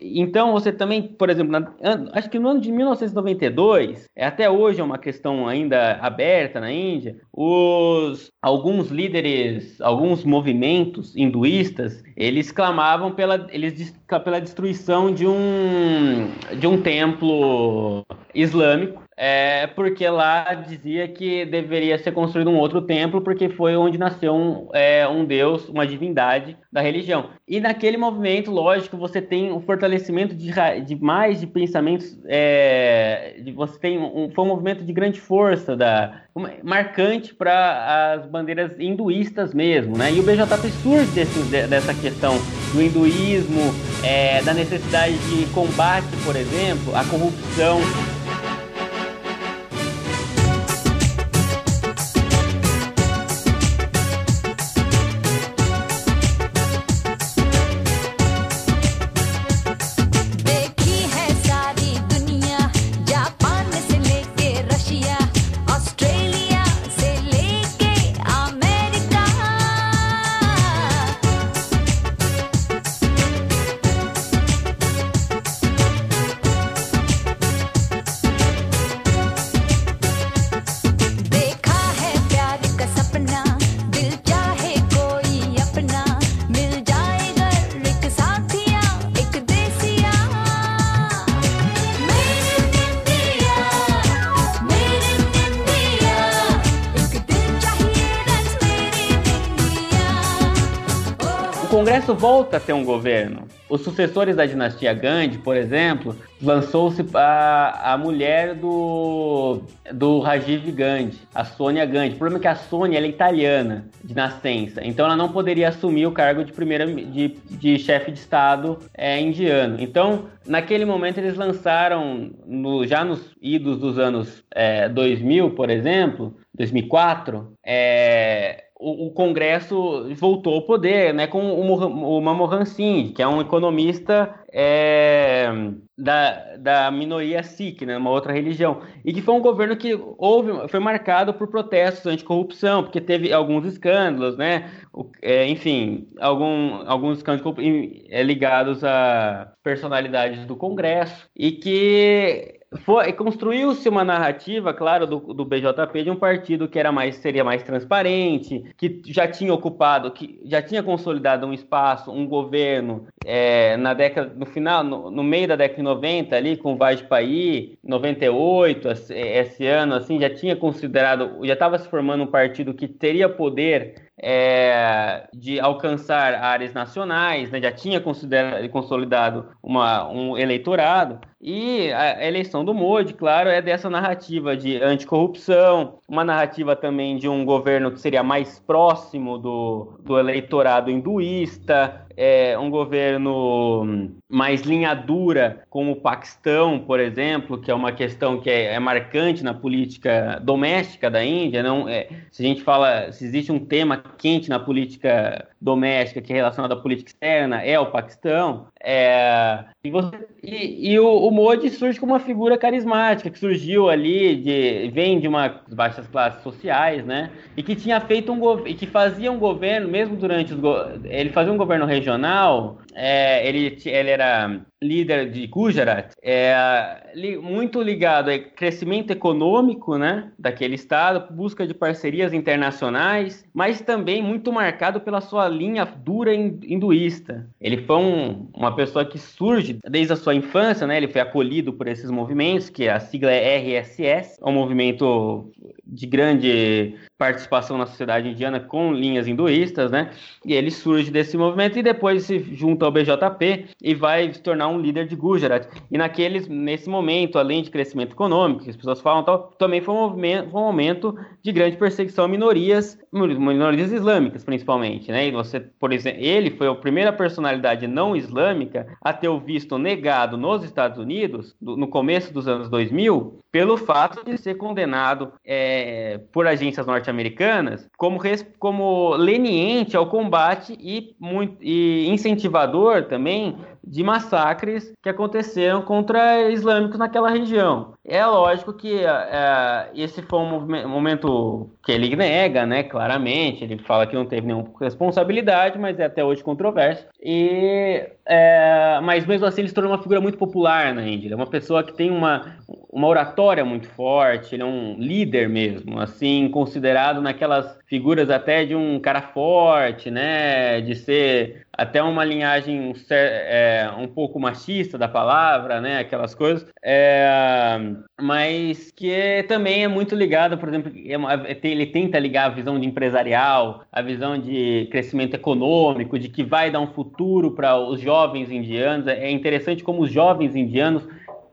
Então, você também, por exemplo, na, acho que no ano de 1992, é, até hoje é uma questão ainda aberta na Índia, os, alguns líderes, alguns movimentos hinduístas, eles clamavam pela, eles, pela destruição de um, de um templo islâmico é porque lá dizia que deveria ser construído um outro templo, porque foi onde nasceu um, é, um deus, uma divindade da religião. E naquele movimento, lógico, você tem um fortalecimento de, de mais de pensamentos, é, de, você tem um, foi um movimento de grande força, da, marcante para as bandeiras hinduístas mesmo, né? E o BJP surge desse, dessa questão do hinduísmo, é, da necessidade de combate, por exemplo, à corrupção Volta a ter um governo. Os sucessores da dinastia Gandhi, por exemplo, lançou-se a, a mulher do, do Rajiv Gandhi, a Sônia Gandhi. O problema é que a Sônia é italiana de nascença, então ela não poderia assumir o cargo de primeira de, de chefe de Estado é, indiano. Então, naquele momento, eles lançaram, no, já nos idos dos anos é, 2000, por exemplo, 2004, é, o, o, Congresso voltou ao poder, né, com o, o Manmohan Singh, que é um economista é, da, da minoria Sikh, né, uma outra religião, e que foi um governo que houve, foi marcado por protestos anticorrupção, porque teve alguns escândalos, né, é, enfim, algum, alguns escândalos é, ligados a personalidades do Congresso, e que construiu-se uma narrativa, claro, do, do, BJP de um partido que era mais seria mais transparente, que já tinha ocupado, que já tinha consolidado um espaço, um governo é, na década, no final, no, no, meio da década de 90 ali com o Vajpayee, 98, esse ano assim, já tinha considerado, já estava se formando um partido que teria poder é, de alcançar áreas nacionais, né, já tinha consolidado uma, um eleitorado, e a eleição do Modi, claro, é dessa narrativa de anticorrupção, uma narrativa também de um governo que seria mais próximo do, do eleitorado hinduísta, é, um governo mais linha dura, como o Paquistão, por exemplo, que é uma questão que é, é marcante na política doméstica da Índia. Não, é, se a gente fala, se existe um tema quente na política doméstica que é relacionado à política externa, é o Paquistão. É, e, você, e, e o, o, Modi surge como uma figura carismática, que surgiu ali, de, vem de uma baixas classes sociais, né? E que tinha feito um e que fazia um governo, mesmo durante os ele fazia um governo regional, é, ele, ele era líder de Gujarat, é muito ligado ao crescimento econômico né, daquele estado, busca de parcerias internacionais, mas também muito marcado pela sua linha dura hinduísta. Ele foi um, uma pessoa que surge desde a sua infância, né, ele foi acolhido por esses movimentos, que a sigla é RSS, é um movimento de grande participação na sociedade indiana com linhas hinduístas, né? E ele surge desse movimento e depois se junta ao BJP e vai se tornar um líder de Gujarat. E naqueles, nesse momento, além de crescimento econômico, que as pessoas falam, tal, também foi um, movimento, foi um momento de grande perseguição a minorias, minorias islâmicas, principalmente, né? E você, por exemplo, ele foi a primeira personalidade não islâmica a ter o visto negado nos Estados Unidos no começo dos anos 2000 pelo fato de ser condenado é, por agências norte-americanas como, como leniente ao combate e, muito, e incentivador também de massacres que aconteceram contra islâmicos naquela região. É lógico que é, esse foi um momento que ele nega, né, claramente, ele fala que não teve nenhuma responsabilidade, mas é até hoje controverso. E, é, mas mesmo assim ele se tornou uma figura muito popular na Índia. Ele é uma pessoa que tem uma, uma oratória muito forte, ele é um líder mesmo, assim, considerado naquelas figuras até de um cara forte, né, de ser até uma linhagem é, um pouco machista da palavra, né, aquelas coisas, é, mas que também é muito ligado, por exemplo, é é, ele tenta ligar a visão de empresarial, a visão de crescimento econômico, de que vai dar um futuro para os jovens indianos. É interessante como os jovens indianos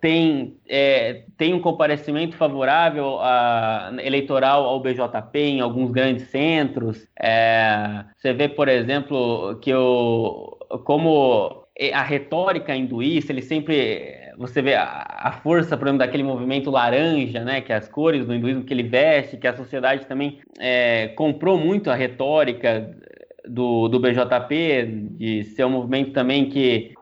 tem, é, tem um comparecimento favorável a, eleitoral ao BJP em alguns grandes centros. É, você vê, por exemplo, que o, como a retórica hinduísta, ele sempre você vê a, a, força, por exemplo, daquele movimento laranja, né, que é as cores do hinduísmo que ele veste, que a sociedade também é, comprou muito a retórica do, do BJP, de ser um movimento também que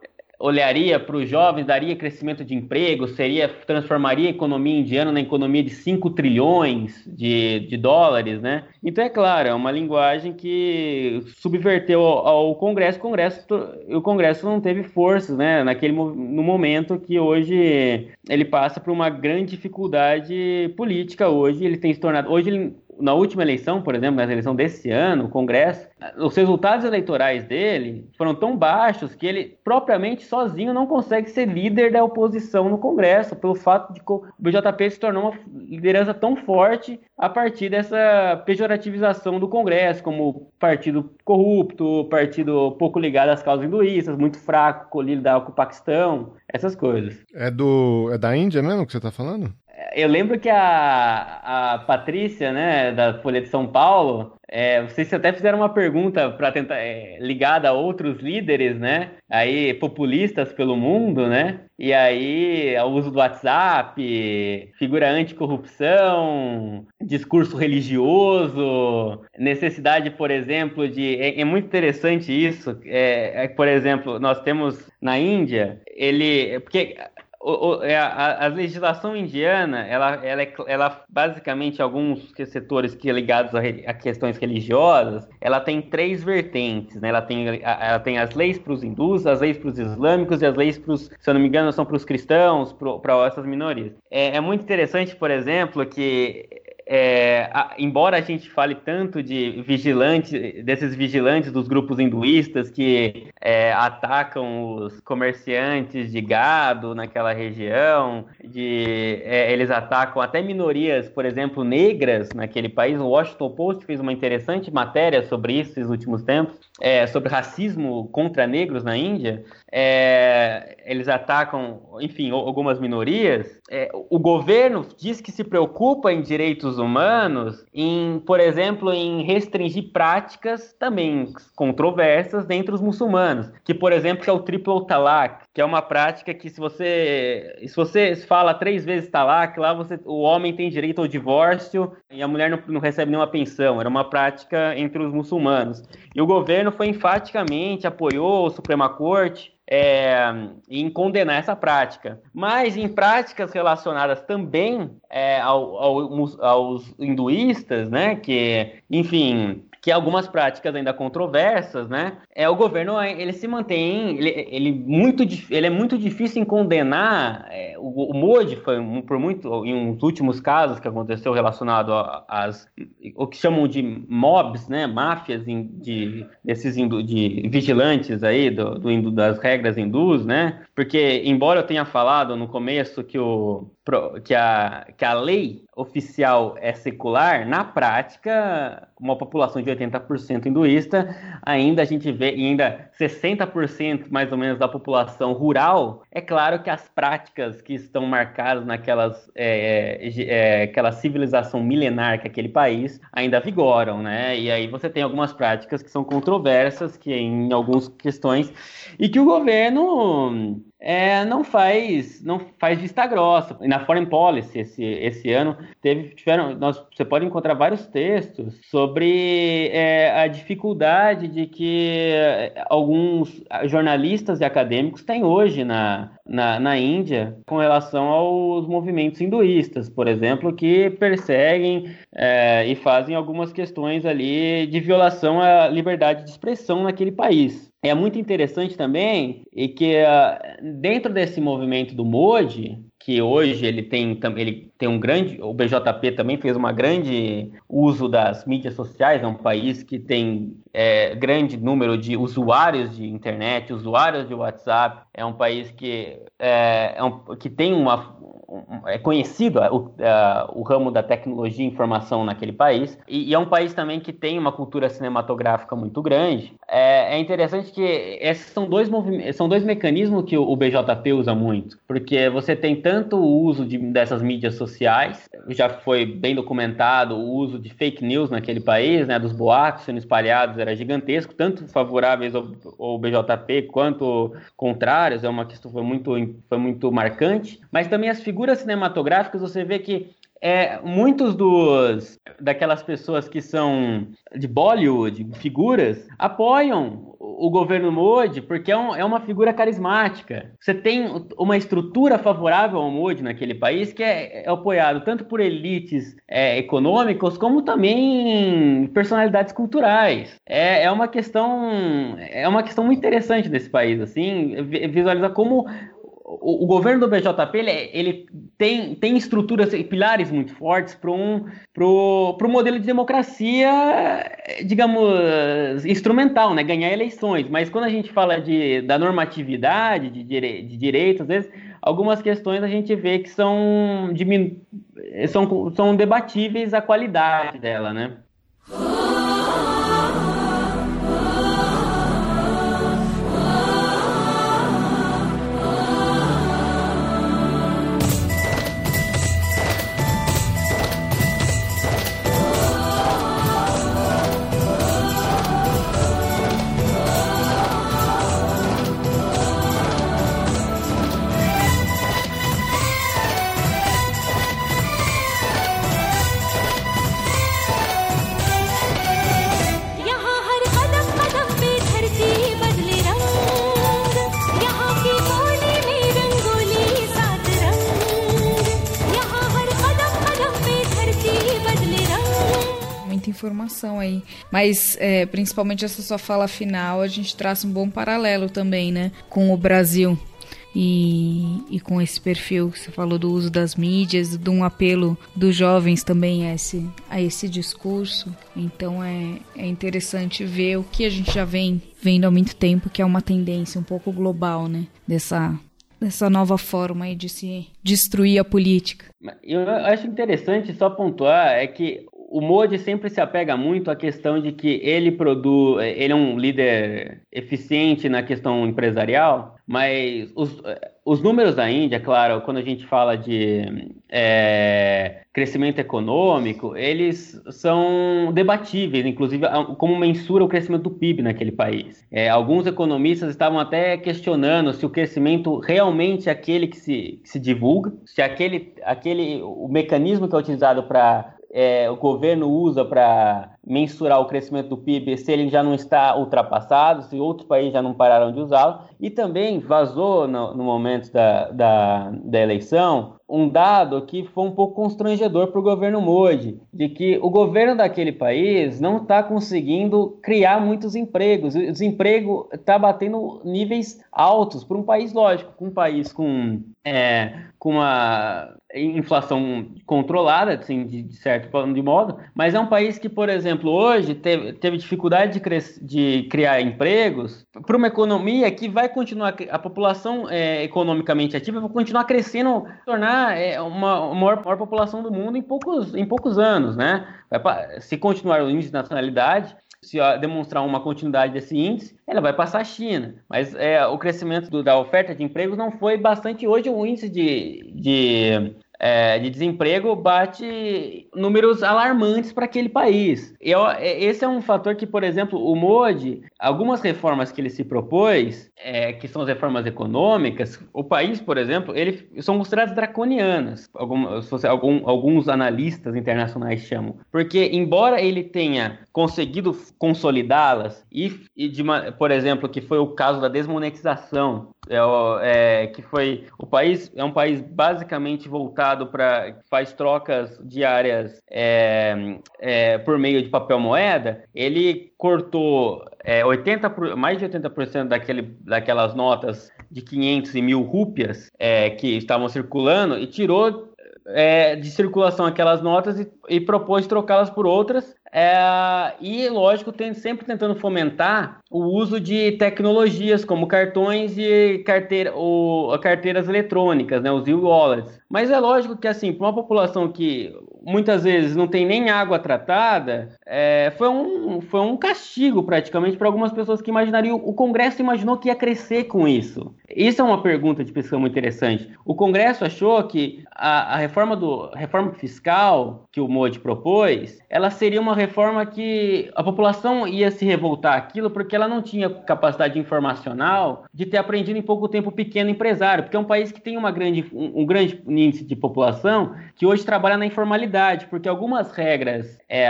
olharia para os jovens, daria crescimento de emprego, seria transformaria a economia indiana na economia de 5 trilhões de, de dólares, né? Então, é claro, é uma linguagem que subverteu ao, ao Congresso, o Congresso, o Congresso não teve forças, né? Naquele, no momento que hoje ele passa por uma grande dificuldade política hoje, ele tem se tornado, hoje na última eleição, por exemplo, na eleição desse ano, o Congresso, os resultados eleitorais dele foram tão baixos que ele propriamente sozinho não consegue ser líder da oposição no Congresso, pelo fato de o BJP se tornou uma liderança tão forte a partir dessa pejorativização do Congresso, como partido corrupto, partido pouco ligado às causas hinduístas, muito fraco, colhido com o Paquistão, essas coisas. É do é da Índia mesmo que você está falando? Eu lembro que a, a Patrícia, né, da Folha de São Paulo, é, vocês até fizeram uma pergunta para tentar é, ligada a outros líderes, né? Aí populistas pelo mundo, né? E aí o uso do WhatsApp, figura anticorrupção, discurso religioso, necessidade, por exemplo, de é, é muito interessante isso. É, é, por exemplo, nós temos na Índia, ele porque a, a, legislação indiana, ela, ela, é, ela basicamente, alguns setores que ligados a, a, questões religiosas, ela tem três vertentes, né? Ela tem, ela tem as leis para os hindus, as leis para os islâmicos e as leis para os, se eu não me engano, são para os cristãos, para essas minorias. É, é muito interessante, por exemplo, que é, a, embora a gente fale tanto de vigilantes, desses vigilantes dos grupos hinduístas que é, atacam os comerciantes de gado naquela região, de, é, eles atacam até minorias, por exemplo, negras naquele país. O Washington Post fez uma interessante matéria sobre isso nos últimos tempos, é, sobre racismo contra negros na Índia. É, eles atacam, enfim, algumas minorias. É, o governo diz que se preocupa em direitos humanos, em, por exemplo, em restringir práticas também controversas dentre os muçulmanos, que, por exemplo, é o triplo talak, que é uma prática que se você se você fala três vezes talak, lá você, o homem tem direito ao divórcio e a mulher não, não recebe nenhuma pensão. Era uma prática entre os muçulmanos. E o governo foi enfaticamente apoiou a Suprema Corte é, em condenar essa prática. Mas em práticas relacionadas também é, ao, ao, aos hinduístas, né, que, enfim, que algumas práticas ainda controversas, né? É o governo ele se mantém, ele, ele muito ele é muito difícil em condenar. É, o, o Modi foi por muito em uns últimos casos que aconteceu relacionado às o que chamam de mobs, né? Máfias de desses hindu, de vigilantes aí do, do das regras hindus, né? Porque embora eu tenha falado no começo que o que a, que a lei oficial é secular, na prática, uma população de 80% hinduísta, ainda a gente vê, ainda 60% mais ou menos da população rural, é claro que as práticas que estão marcadas naquelas é, é, é, aquela civilização milenar que aquele país ainda vigoram, né? E aí você tem algumas práticas que são controversas, que em algumas questões, e que o governo é, não faz não faz vista grossa. E na Foreign Policy esse, esse ano teve tiveram nós, você pode encontrar vários textos sobre é, a dificuldade de que alguns jornalistas e acadêmicos têm hoje na, na, na Índia com relação aos movimentos hinduístas, por exemplo, que perseguem é, e fazem algumas questões ali de violação à liberdade de expressão naquele país. É muito interessante também e que uh, dentro desse movimento do Modi, que hoje ele tem, ele tem um grande, o BJP também fez uma grande uso das mídias sociais, é um país que tem é, grande número de usuários de internet, usuários de WhatsApp, é um país que, é, é um, que tem uma, é conhecido o, o, ramo da tecnologia e informação naquele país, e, e, é um país também que tem uma cultura cinematográfica muito grande. É, é interessante que esses são dois, são dois mecanismos que o, o, BJP usa muito, porque você tem tanto o uso de, dessas mídias sociais, já foi bem documentado o uso de fake news naquele país, né, dos boatos sendo espalhados era gigantesco, tanto favoráveis ao, ao BJP quanto contrários, é uma questão foi muito, foi muito marcante, mas também as figuras figuras cinematográficas, você vê que é, muitos dos daquelas pessoas que são de Bollywood, figuras, apoiam o governo Modi porque é, um, é, uma figura carismática. Você tem uma estrutura favorável ao Modi naquele país que é, é apoiado tanto por elites é, econômicas como também personalidades culturais. É, é uma questão é uma questão muito interessante desse país, assim, visualizar como o, o, governo do BJP ele, ele, tem, tem estruturas e pilares muito fortes para um pro, pro modelo de democracia, digamos, instrumental, né? ganhar eleições. Mas quando a gente fala de, da normatividade, de, dire, de direitos, às vezes, algumas questões a gente vê que são, são, são debatíveis a qualidade dela, né? Informação aí. Mas, é, principalmente essa sua fala final, a gente traça um bom paralelo também, né? Com o Brasil. E, e, com esse perfil que você falou do uso das mídias, de um apelo dos jovens também a esse, a esse discurso. Então é, é interessante ver o que a gente já vem vendo há muito tempo, que é uma tendência um pouco global, né? Dessa, dessa nova forma de se destruir a política. Eu acho interessante só pontuar é que o Modi sempre se apega muito à questão de que ele produz, ele é um líder eficiente na questão empresarial, mas os, os números da Índia, claro, quando a gente fala de é, crescimento econômico, eles são debatíveis, inclusive como mensura o crescimento do PIB naquele país. É, alguns economistas estavam até questionando se o crescimento realmente é aquele que se, que se divulga, se aquele, aquele o mecanismo que é utilizado para é, o governo usa para mensurar o crescimento do PIB, se ele já não está ultrapassado, se outros países já não pararam de usá-lo. E também vazou no, no momento da, da, da, eleição um dado que foi um pouco constrangedor para o governo Modi, de que o governo daquele país não está conseguindo criar muitos empregos. O desemprego está batendo níveis altos para um país, lógico, um país com, é, com uma inflação controlada, assim, de, certo de modo, mas é um país que, por exemplo, hoje teve, teve dificuldade de, de criar empregos para uma economia que vai continuar, a população é, economicamente ativa vai continuar crescendo, tornar é, uma, maior, maior, população do mundo em poucos, em poucos anos, né? Se continuar o índice de nacionalidade, se demonstrar uma continuidade desse índice, ela vai passar a China. Mas é, o crescimento do, da oferta de empregos não foi bastante. Hoje o índice de, de é, de desemprego bate números alarmantes para aquele país. E é, esse é um fator que, por exemplo, o Modi, algumas reformas que ele se propôs, é, que são as reformas econômicas, o país, por exemplo, ele são consideradas draconianas, alguns, alguns analistas internacionais chamam, porque embora ele tenha conseguido consolidá-las e, e de, por exemplo, que foi o caso da desmonetização é, é, que foi o país é um país basicamente voltado para faz trocas diárias é, é, por meio de papel moeda. Ele cortou 80 é, mais de 80% daquele, daquelas notas de 500 e mil rúpias é, que estavam circulando e tirou de circulação aquelas notas e, e propôs trocá-las por outras é, e, lógico, tem, sempre tentando fomentar o uso de tecnologias como cartões e carteira, ou, carteiras eletrônicas, né, os e-wallets. Mas é lógico que, assim, para uma população que muitas vezes não tem nem água tratada, é, foi, um, foi um castigo praticamente para algumas pessoas que imaginariam. O Congresso imaginou que ia crescer com isso. Isso é uma pergunta de pesquisa muito interessante. O Congresso achou que a, a reforma, do, reforma fiscal que o Modi propôs, ela seria uma reforma que a população ia se revoltar aquilo porque ela não tinha capacidade informacional de ter aprendido em pouco tempo pequeno empresário, porque é um país que tem uma grande, um, um grande índice de população que hoje trabalha na informalidade, porque algumas regras, é,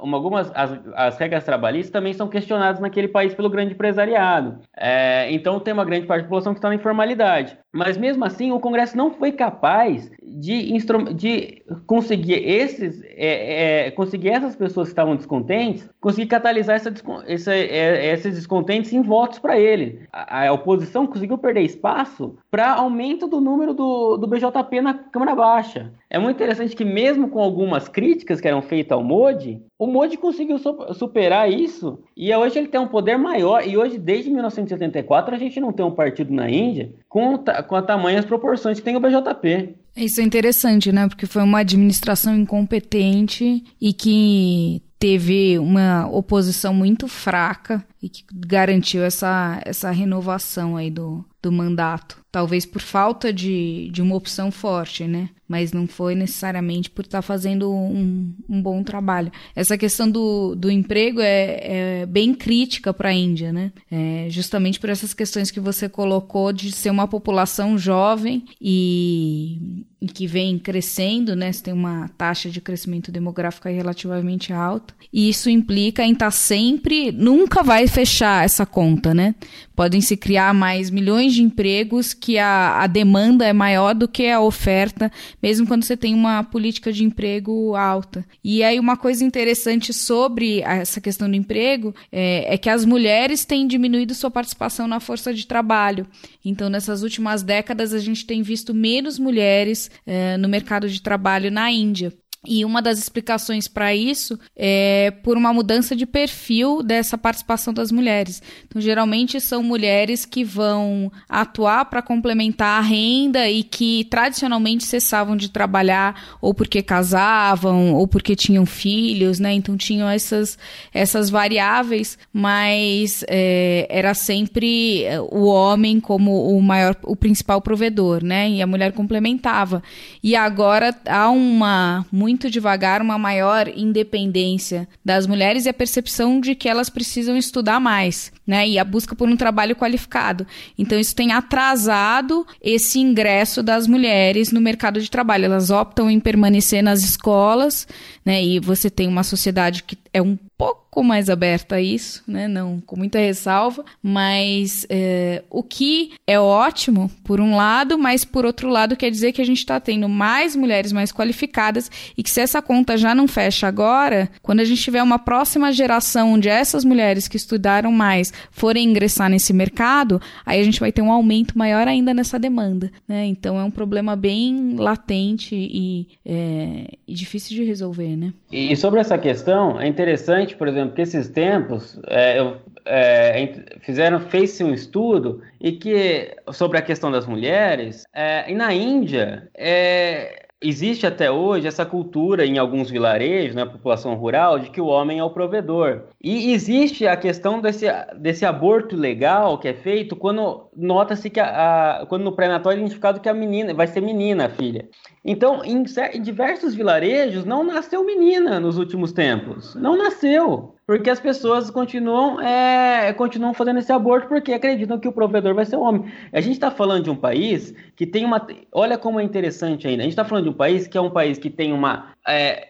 uma, algumas as, as regras trabalhistas também são questionadas naquele país pelo grande empresariado. É, então tem uma grande parte da população que está na informalidade. Mas mesmo assim, o Congresso não foi capaz de, de conseguir esses, é, é, conseguir essas pessoas que estavam descontentes, conseguir catalisar essa, essa, é, esses descontentes em votos para ele. A, a, oposição conseguiu perder espaço para aumento do número do, do BJP na Câmara Baixa. É muito interessante que mesmo com algumas críticas que eram feitas ao Modi, o Modi conseguiu superar isso e hoje ele tem um poder maior. E hoje, desde 1974, a gente não tem um partido na Índia com, com a tamanhas proporções que tem o BJP. Isso é interessante, né? Porque foi uma administração incompetente e que teve uma oposição muito fraca e que garantiu essa, essa renovação aí do, do mandato. Talvez por falta de, de uma opção forte, né? Mas não foi necessariamente por estar tá fazendo um, um bom trabalho. Essa questão do, do emprego é, é bem crítica para a Índia, né? É justamente por essas questões que você colocou de ser uma população jovem e, e que vem crescendo, né? Você tem uma taxa de crescimento demográfico relativamente alta. E isso implica em estar tá sempre, nunca vai fechar essa conta, né? Podem se criar mais milhões de empregos que a, a demanda é maior do que a oferta, mesmo quando você tem uma política de emprego alta. E aí uma coisa interessante sobre essa questão do emprego é, é que as mulheres têm diminuído sua participação na força de trabalho. Então, nessas últimas décadas, a gente tem visto menos mulheres é, no mercado de trabalho na Índia. E uma das explicações para isso é por uma mudança de perfil dessa participação das mulheres. Então, geralmente são mulheres que vão atuar para complementar a renda e que tradicionalmente cessavam de trabalhar ou porque casavam ou porque tinham filhos, né? Então tinham essas, essas variáveis, mas é, era sempre o homem como o maior, o principal provedor, né? E a mulher complementava. E agora há uma muito devagar uma maior independência das mulheres e a percepção de que elas precisam estudar mais, né? E a busca por um trabalho qualificado. Então isso tem atrasado esse ingresso das mulheres no mercado de trabalho. Elas optam em permanecer nas escolas, né? E você tem uma sociedade que é um pouco mais aberta a isso, né? Não com muita ressalva, mas é, o que é ótimo por um lado, mas por outro lado quer dizer que a gente está tendo mais mulheres mais qualificadas e que se essa conta já não fecha agora, quando a gente tiver uma próxima geração onde essas mulheres que estudaram mais forem ingressar nesse mercado, aí a gente vai ter um aumento maior ainda nessa demanda, né? Então é um problema bem latente e, é, e difícil de resolver, né? E sobre essa questão é interessante, por exemplo exemplo, que esses tempos é, eu, é, fizeram fez-se um estudo e que sobre a questão das mulheres é, e na Índia é, existe até hoje essa cultura em alguns vilarejos, na né, população rural, de que o homem é o provedor. E existe a questão desse, desse aborto legal que é feito quando nota-se que a, a, quando no pré-natal é identificado que a menina vai ser menina, a filha. Então, em, em diversos vilarejos não nasceu menina nos últimos tempos. Não nasceu. Porque as pessoas continuam, é, continuam fazendo esse aborto porque acreditam que o provedor vai ser o homem. A gente está falando de um país que tem uma. Olha como é interessante ainda. A gente está falando de um país que é um país que tem uma. É,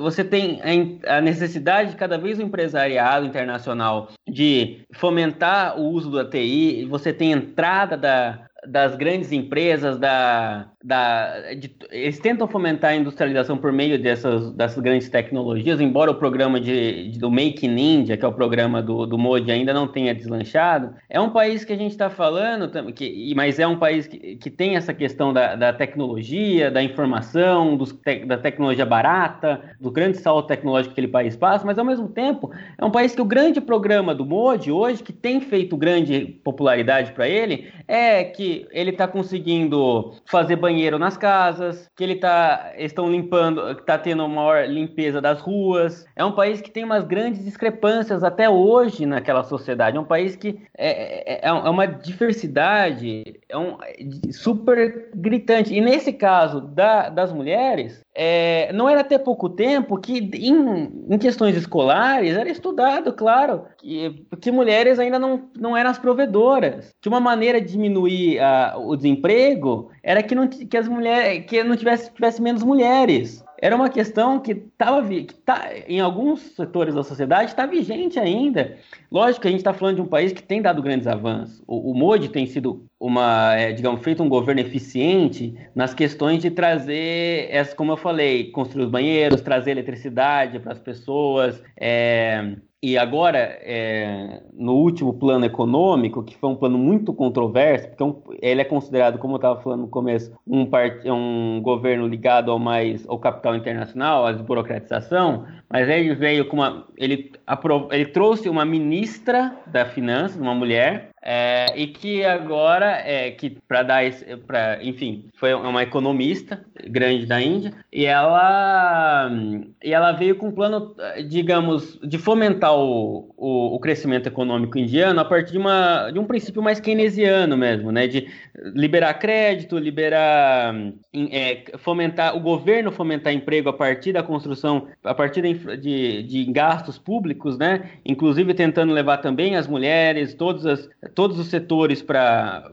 você tem a necessidade de cada vez o empresariado internacional de fomentar o uso da TI, você tem entrada da, das grandes empresas, da, da, de, eles tentam fomentar a industrialização por meio dessas, dessas grandes tecnologias, embora o programa de, de do Make in India, que é o programa do, do Modi, ainda não tenha deslanchado. É um país que a gente está falando, que, mas é um país que, que tem essa questão da, da tecnologia, da informação, dos, da tecnologia barata, do grande salto tecnológico que aquele país passa, mas ao mesmo tempo é um país que o grande programa do Modi hoje, que tem feito grande popularidade para ele, é que ele está conseguindo fazer banheiro banheiro nas casas, que ele tá estão limpando, está tendo uma maior limpeza das ruas. É um país que tem umas grandes discrepâncias até hoje naquela sociedade. É um país que é, é, é, é uma diversidade, é um super gritante. E nesse caso da, das mulheres, é, não era até pouco tempo que em, em, questões escolares era estudado, claro, que, que mulheres ainda não, não eram as provedoras. Que uma maneira de diminuir a, o desemprego era que, não, que as mulheres que não tivesse, tivesse menos mulheres era uma questão que estava que tá, em alguns setores da sociedade está vigente ainda. Lógico que a gente está falando de um país que tem dado grandes avanços. O, o Modi tem sido uma, é, digamos, feito um governo eficiente nas questões de trazer, essa, como eu falei, construir os banheiros, trazer eletricidade para as pessoas, é, e agora, é, no último plano econômico, que foi um plano muito controverso, porque é um, ele é considerado, como eu estava falando no começo, um, part, um governo ligado ao mais ao capital internacional, à desburocratização, mas ele veio com uma. Ele, ele trouxe uma ministra da Finanças, uma mulher, é, e que agora, é, que para dar esse, pra, enfim, foi uma economista grande da Índia, e ela, e ela veio com um plano, digamos, de fomentar o, o, o, crescimento econômico indiano a partir de, uma, de um princípio mais keynesiano mesmo, né, de liberar crédito, liberar, é, fomentar, o governo fomentar emprego a partir da construção, a partir de, de, de gastos públicos, né, inclusive tentando levar também as mulheres, todas as todos os setores para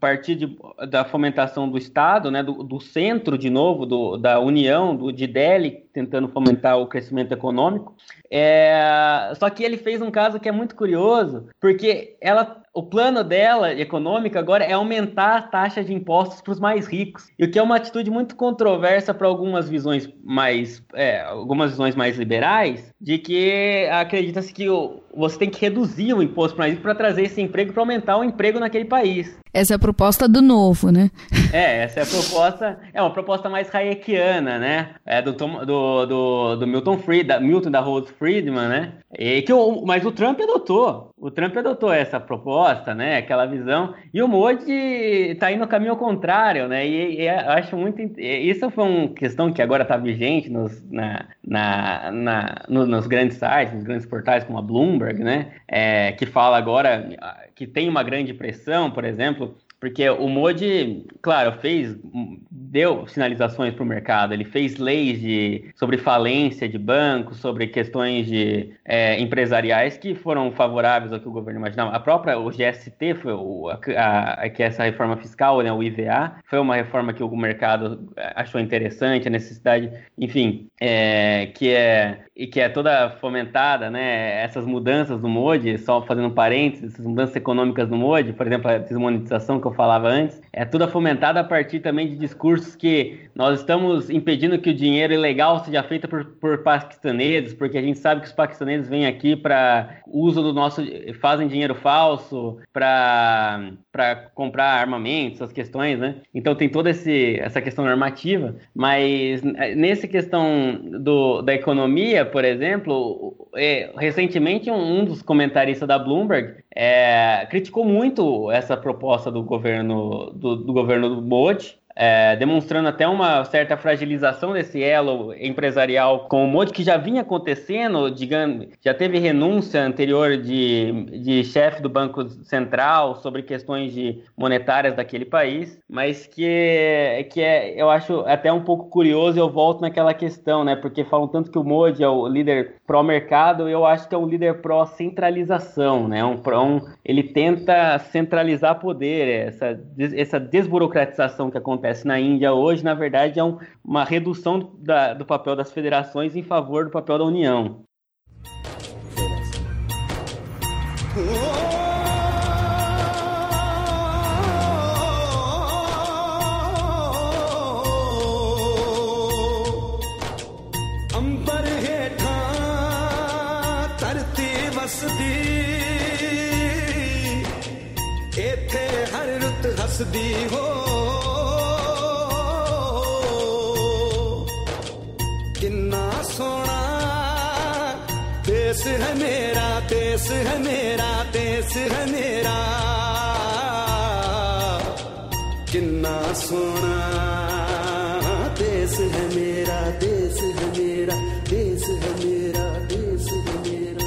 partir de, da fomentação do Estado, né, do, do centro, de novo, do, da União, do, de Delhi, tentando fomentar o crescimento econômico. É... Só que ele fez um caso que é muito curioso, porque ela o plano dela, econômico, agora é aumentar a taxa de impostos para os mais ricos. E o que é uma atitude muito controversa para algumas visões mais. É, algumas visões mais liberais, de que acredita-se que o, você tem que reduzir o imposto para para trazer esse emprego, para aumentar o emprego naquele país. Essa é a proposta do novo, né? É, essa é a proposta, é uma proposta mais hayekiana, né? É do, do, do, do Milton Fried, da, Milton da Rose Friedman, né? E que o, mas o Trump adotou, o Trump adotou essa proposta, né? Aquela visão, e o Modi está indo no caminho contrário, né? E, e acho muito, isso foi uma questão que agora está vigente nos, na, na, na, nos grandes sites, nos grandes portais como a Bloomberg, né? É, que fala agora que tem uma grande pressão, por exemplo, porque o Modi, claro, fez, deu sinalizações para o mercado, ele fez leis de, sobre falência de bancos, sobre questões de é, empresariais que foram favoráveis ao que o governo imaginava. A própria, o GST, foi o, a, a, que é essa reforma fiscal, né, o IVA, foi uma reforma que o mercado achou interessante, a necessidade, enfim, é, que é e que é toda fomentada, né? Essas mudanças do Modi, só fazendo um parênteses, essas mudanças econômicas no Modi, por exemplo, a desmonetização que eu falava antes, é toda fomentada a partir também de discursos que nós estamos impedindo que o dinheiro ilegal seja feito por, por paquistaneses, porque a gente sabe que os paquistaneses vêm aqui para uso do nosso, fazem dinheiro falso para para comprar armamentos, essas questões, né? Então tem toda esse, essa questão normativa, mas nessa questão do, da economia, por exemplo, é, recentemente um, dos comentaristas da Bloomberg é, criticou muito essa proposta do governo do, do governo do Modi é, demonstrando até uma certa fragilização desse elo empresarial com o Modi, que já vinha acontecendo, digamos, já teve renúncia anterior de, de chefe do Banco Central sobre questões de monetárias daquele país, mas que, que é, eu acho até um pouco curioso eu volto naquela questão, né? Porque falam tanto que o Modi é o líder pró-mercado, eu acho que é um líder pró-centralização, né? Um, um, ele tenta centralizar poder, essa, essa desburocratização que acontece acontece na Índia hoje, na verdade, é um, uma redução da, do papel das federações em favor do papel da União. हसदी हो है मेरा देश है मेरा देश है मेरा किन्ना सोना देश है मेरा देश है मेरा देश है मेरा देश है मेरा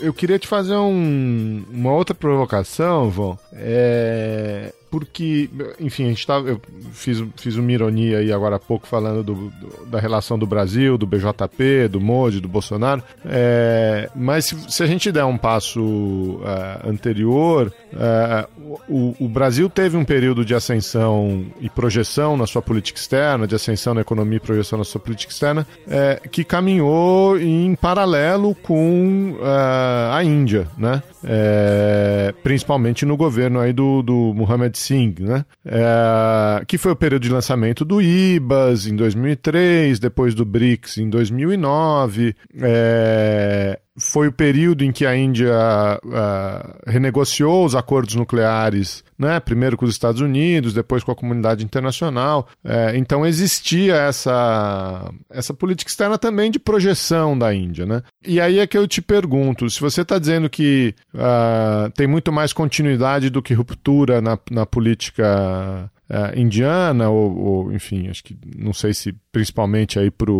Eu queria te fazer um, uma outra provocação, Vão. É, porque, enfim, a gente tá, eu fiz, fiz uma ironia aí agora há pouco falando do, do, da relação do Brasil, do BJP, do Modi, do Bolsonaro, é, mas se, se, a gente der um passo uh, anterior, uh, o, o, Brasil teve um período de ascensão e projeção na sua política externa, de ascensão na economia e projeção na sua política externa, é, que caminhou em paralelo com uh, a Índia, né? É, principalmente no governo aí do, do Mohamed Né? É, que foi o período de lançamento do IBAS em 2003, depois do BRICS em 2009. É, foi o período em que a Índia uh, renegociou os acordos nucleares, né? primeiro com os Estados Unidos, depois com a comunidade internacional. É, então existia essa, essa política externa também de projeção da Índia. Né? E aí é que eu te pergunto: se você está dizendo que uh, tem muito mais continuidade do que ruptura na, na política uh, indiana, ou, ou, enfim, acho que não sei se principalmente aí para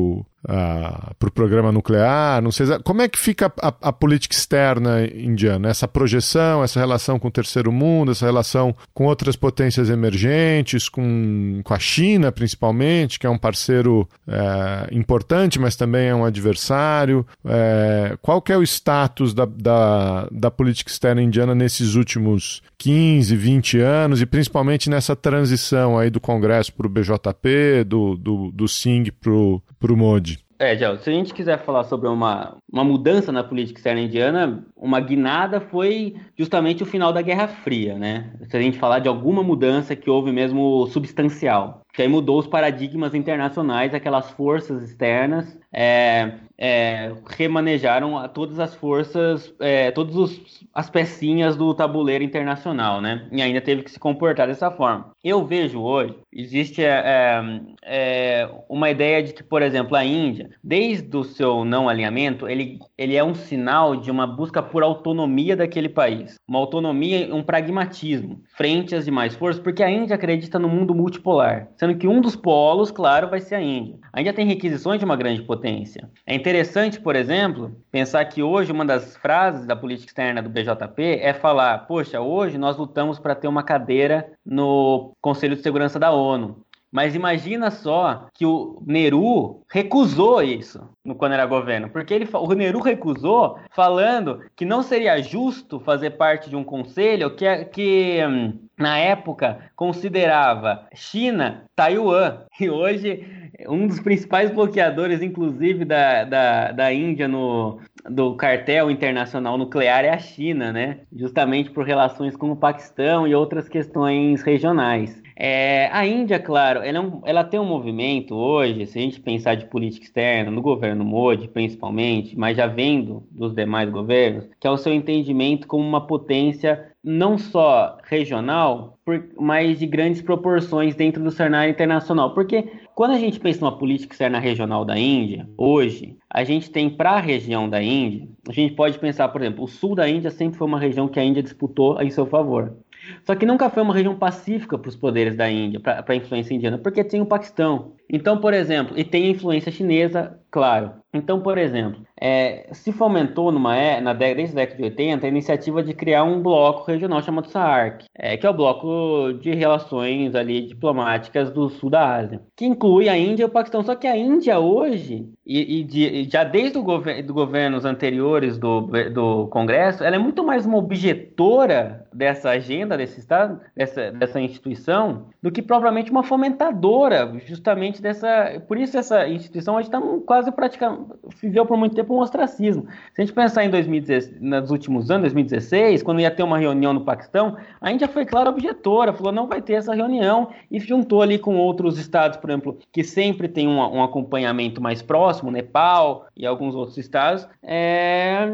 o para o programa nuclear, não sei como é que fica a, a, política externa indiana, essa projeção, essa relação com o terceiro mundo, essa relação com outras potências emergentes, com, com a China principalmente, que é um parceiro é, importante, mas também é um adversário. É, qual que é o status da, da, da política externa indiana nesses últimos 15, 20 anos e principalmente nessa transição aí do Congresso para o BJP, do, do, do Singh para o Modi? É, já, se a gente quiser falar sobre uma, uma mudança na política externa indiana, uma guinada foi justamente o final da Guerra Fria, né? Se a gente falar de alguma mudança que houve mesmo substancial que aí mudou os paradigmas internacionais, aquelas forças externas é, é, remanejaram todas as forças, é, todas as pecinhas do tabuleiro internacional, né? E ainda teve que se comportar dessa forma. Eu vejo hoje, existe é, é, é, uma ideia de que, por exemplo, a Índia, desde o seu não alinhamento, ele, ele é um sinal de uma busca por autonomia daquele país. Uma autonomia, um pragmatismo, frente às demais forças, porque a Índia acredita no mundo multipolar sendo que um dos polos, claro, vai ser a Índia. A Índia tem requisições de uma grande potência. É interessante, por exemplo, pensar que hoje uma das frases da política externa do BJP é falar: poxa, hoje nós lutamos para ter uma cadeira no Conselho de Segurança da ONU. Mas imagina só que o Nehru recusou isso quando era governo, porque ele, o Nehru recusou falando que não seria justo fazer parte de um conselho que, que hum, na época considerava China Taiwan. E hoje um dos principais bloqueadores, inclusive, da, da, da Índia no, do cartel internacional nuclear é a China, né? Justamente por relações com o Paquistão e outras questões regionais. É, a Índia, claro, ela, é um, ela, tem um movimento hoje, se a gente pensar de política externa, no governo Modi principalmente, mas já vendo dos demais governos, que é o seu entendimento como uma potência não só regional, mas de grandes proporções dentro do cenário internacional. Porque quando a gente pensa numa política externa regional da Índia, hoje, a gente tem para a região da Índia, a gente pode pensar, por exemplo, o sul da Índia sempre foi uma região que a Índia disputou em seu favor. Só que nunca foi uma região pacífica para os poderes da Índia, para a influência indiana, porque tem o Paquistão. Então, por exemplo, e tem a influência chinesa, claro. Então, por exemplo, é, se fomentou numa, é, na década, desde a década de 80 a iniciativa de criar um bloco regional chamado SAARC, é, que é o bloco de relações ali diplomáticas do sul da Ásia, que inclui a Índia e o Paquistão. Só que a Índia hoje, e, e, de, e já desde os gover governos anteriores do, do Congresso, ela é muito mais uma objetora dessa agenda, desse Estado, dessa, dessa instituição, do que propriamente uma fomentadora, justamente dessa. Por isso essa instituição hoje está quase praticamente. viveu por muito tempo um ostracismo. Se a gente pensar em 2016, nos últimos anos, 2016, quando ia ter uma reunião no Paquistão, a Índia foi clara objetora, falou não vai ter essa reunião e juntou ali com outros estados, por exemplo, que sempre tem um, um acompanhamento mais próximo, Nepal e alguns outros estados, é,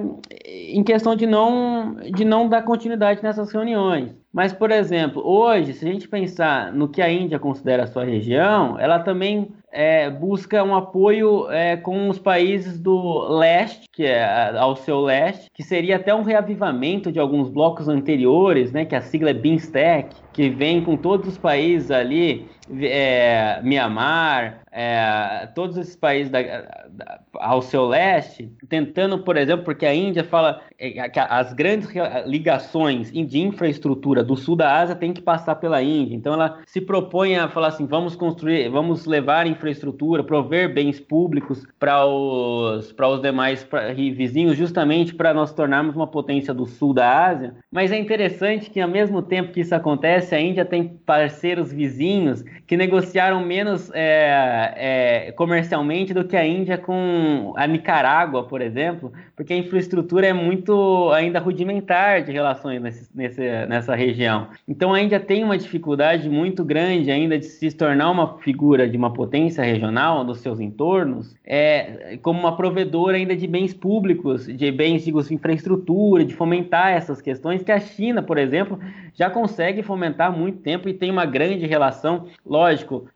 em questão de não, de não dar continuidade nessas reuniões. Mas, por exemplo, hoje, se a gente pensar no que a Índia considera a sua região, ela também é, busca um apoio é, com os países do leste, que é ao seu leste, que seria até um reavivamento de alguns blocos anteriores, né, que a sigla é BIMSTEC, que vem com todos os países ali, é, Mianmar, é, todos esses países da, da, ao seu leste, tentando, por exemplo, porque a Índia fala é, que as grandes ligações de infraestrutura do sul da Ásia têm que passar pela Índia. Então ela se propõe a falar assim, vamos construir, vamos levar infraestrutura, prover bens públicos para os, para os demais vizinhos, justamente para nós tornarmos uma potência do sul da Ásia. Mas é interessante que ao mesmo tempo que isso acontece, a Índia tem parceiros vizinhos que negociaram menos é, é, comercialmente do que a Índia com a Nicarágua, por exemplo, porque a infraestrutura é muito ainda rudimentar de relações nesse, nesse, nessa região. Então a Índia tem uma dificuldade muito grande ainda de se tornar uma figura de uma potência regional dos seus entornos, é, como uma provedora ainda de bens públicos, de bens de infraestrutura, de fomentar essas questões que a China, por exemplo, já consegue fomentar há muito tempo e tem uma grande relação lógico,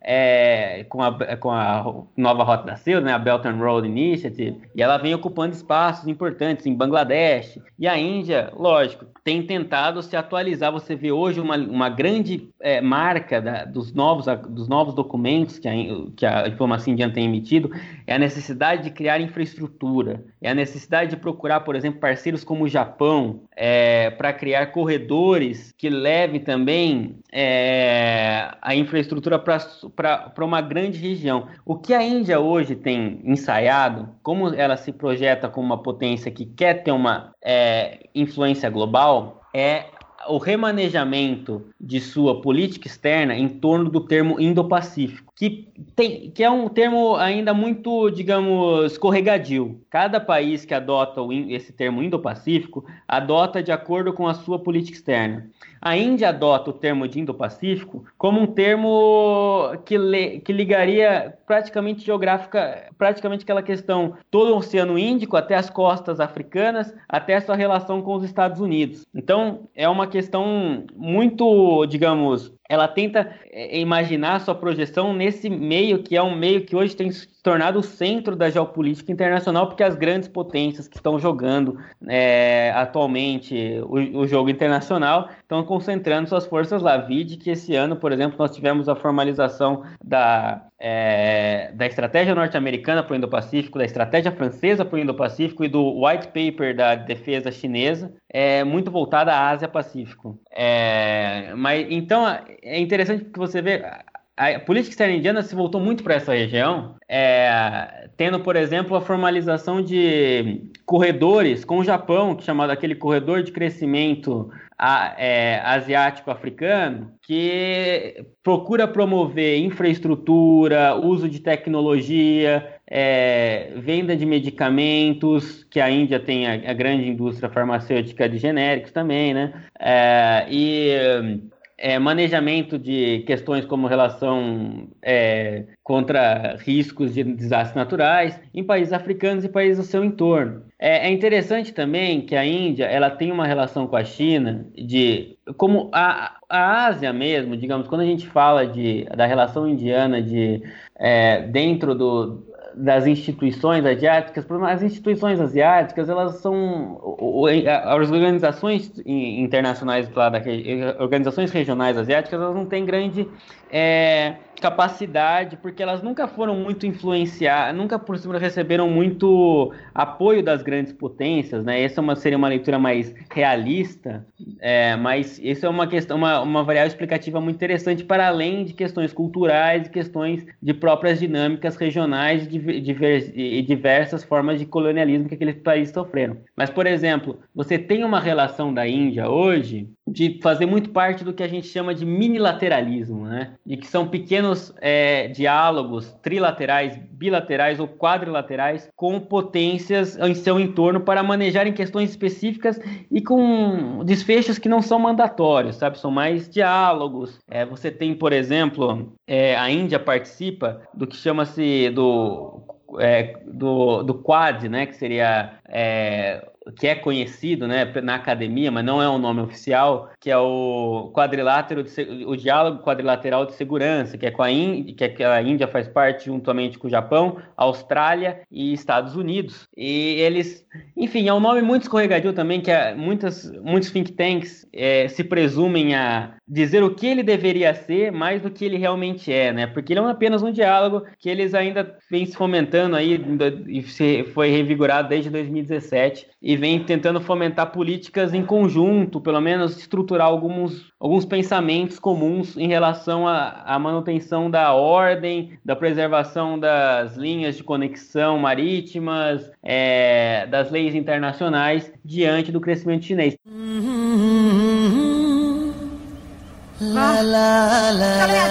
é, com, a, com a nova Rota da Seda, né, a Belt and Road Initiative, e ela vem ocupando espaços importantes em Bangladesh. E a Índia, lógico, tem tentado se atualizar. Você vê hoje uma, uma grande é, marca da, dos, novos, dos novos documentos que a, que a diplomacia indiana tem emitido é a necessidade de criar infraestrutura, é a necessidade de procurar, por exemplo, parceiros como o Japão é, para criar corredores que levem também é, a infraestrutura para uma grande região. O que a Índia hoje tem ensaiado, como ela se projeta como uma potência que quer ter uma é, influência global, é o remanejamento de sua política externa em torno do termo Indo-Pacífico. Que, tem, que é um termo ainda muito, digamos, escorregadio. Cada país que adota o, esse termo Indo-Pacífico adota de acordo com a sua política externa. A Índia adota o termo de Indo-Pacífico como um termo que, le, que ligaria praticamente geográfica, praticamente aquela questão todo o Oceano Índico até as costas africanas, até a sua relação com os Estados Unidos. Então, é uma questão muito, digamos, ela tenta é, imaginar sua projeção nesse meio que é um meio que hoje tem tornado o centro da geopolítica internacional, porque as grandes potências que estão jogando é, atualmente o, o, jogo internacional estão concentrando suas forças lá. Vide que esse ano, por exemplo, nós tivemos a formalização da, é, da estratégia norte-americana para o Indo-Pacífico, da estratégia francesa para o Indo-Pacífico e do white paper da defesa chinesa, é, muito voltada à Ásia-Pacífico. É, mas então é interessante que você vê a política externa indiana se voltou muito para essa região, é, tendo, por exemplo, a formalização de corredores com o Japão, que é chamado aquele corredor de crescimento é, asiático-africano, que procura promover infraestrutura, uso de tecnologia, é, venda de medicamentos, que a Índia tem a, a, grande indústria farmacêutica de genéricos também, né? É, e é, manejamento de questões como relação é, contra riscos de desastres naturais em países africanos e países do seu entorno. É, é, interessante também que a Índia ela tem uma relação com a China de como a, a Ásia mesmo, digamos, quando a gente fala de, da relação indiana de é, dentro do, das instituições asiáticas, as instituições asiáticas, elas são as organizações internacionais da, organizações regionais asiáticas, elas não têm grande é, capacidade, porque elas nunca foram muito influenciadas, nunca por cima receberam muito apoio das grandes potências, né? Essa é uma, seria uma leitura mais realista, é, mas isso é uma questão, uma, uma variável explicativa muito interessante para além de questões culturais questões de próprias dinâmicas regionais e diversas formas de colonialismo que aqueles países sofreram. Mas, por exemplo, você tem uma relação da Índia hoje de fazer muito parte do que a gente chama de minilateralismo, né? De que são pequenos é, diálogos trilaterais, bilaterais ou quadrilaterais com potências em seu entorno para manejarem questões específicas e com desfechos que não são mandatórios, sabe? São mais diálogos. É, você tem, por exemplo, é, a Índia participa do que chama-se do é, do, do Quad, né, que seria é, que é conhecido né, na academia, mas não é um nome oficial, que é o quadrilátero de, o diálogo quadrilateral de segurança, que é com a Índia, que a Índia faz parte juntamente com o Japão, Austrália e Estados Unidos. E eles, enfim, é um nome muito escorregadio também, que é, muitas, muitos think tanks é, se presumem a dizer o que ele deveria ser mais do que ele realmente é, né? Porque ele é apenas um diálogo que eles ainda vêm se fomentando aí e foi revigorado desde 2017 e vem tentando fomentar políticas em conjunto, pelo menos estruturar alguns, alguns pensamentos comuns em relação à, à manutenção da ordem, da preservação das linhas de conexão marítimas, é, das leis internacionais diante do crescimento chinês. La, la, la,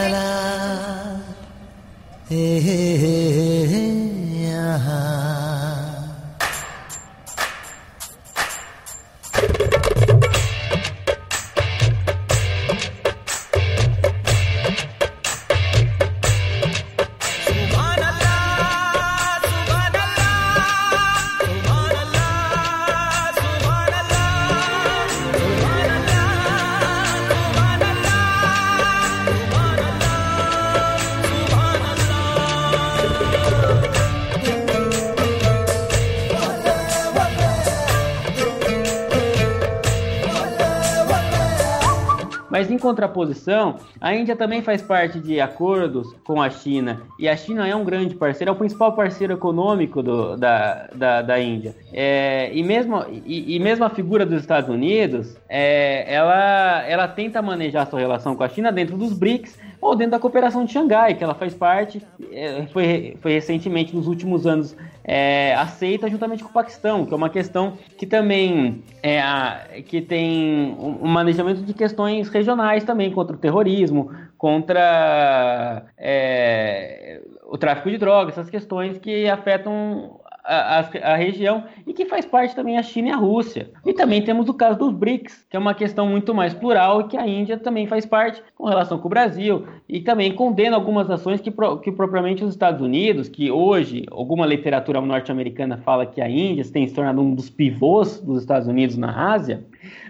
Mas em contraposição, a Índia também faz parte de acordos com a China. E a China é um grande parceiro, é o principal parceiro econômico do, da, da, da Índia. É, e, mesmo, e, e, mesmo a figura dos Estados Unidos, é, ela, ela tenta manejar sua relação com a China dentro dos BRICS, ou dentro da cooperação de Xangai, que ela faz parte, é, foi, foi recentemente, nos últimos anos, é, aceita juntamente com o Paquistão, que é uma questão que também é que tem um manejamento de questões regionais também, contra o terrorismo, contra é, o tráfico de drogas, essas questões que afetam a, a, região e que faz parte também a China e a Rússia. E também temos o caso dos BRICS, que é uma questão muito mais plural e que a Índia também faz parte com relação com o Brasil e também condena algumas ações que, que propriamente os Estados Unidos, que hoje alguma literatura norte-americana fala que a Índia tem se tornado um dos pivôs dos Estados Unidos na Ásia,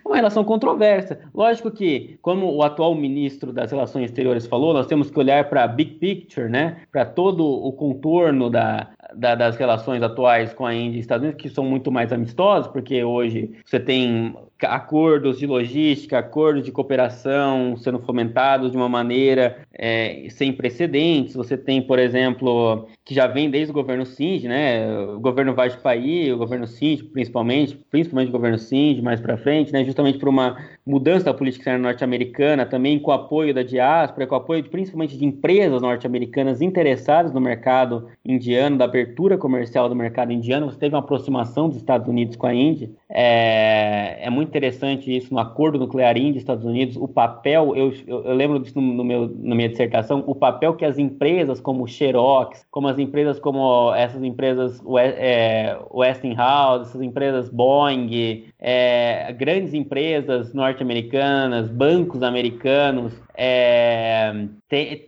é uma relação controversa. Lógico que, como o atual ministro das Relações Exteriores falou, nós temos que olhar para a big picture, né? para todo o contorno da, da, das relações atuais com a Índia e Estados Unidos, que são muito mais amistosos, porque hoje você tem acordos de logística, acordos de cooperação sendo fomentados de uma maneira é, sem precedentes. Você tem, por exemplo, que já vem desde o governo Sindh, né? O governo Vajpayee, o governo Sindh, principalmente, principalmente o governo Sindh, mais para frente, né? Justamente por uma mudança da política norte-americana, também com o apoio da diáspora, com o apoio de, principalmente de empresas norte-americanas interessadas no mercado indiano, da abertura comercial do mercado indiano. Você teve uma aproximação dos Estados Unidos com a Índia. É, é muito interessante isso no acordo nuclear Índia-Estados Unidos, o papel, eu, eu, eu lembro disso no, no, meu, na minha dissertação, o papel que as empresas como Xerox, como as empresas como essas empresas é, Westinghouse, essas empresas Boeing, é, grandes empresas norte-americanas, bancos americanos, é,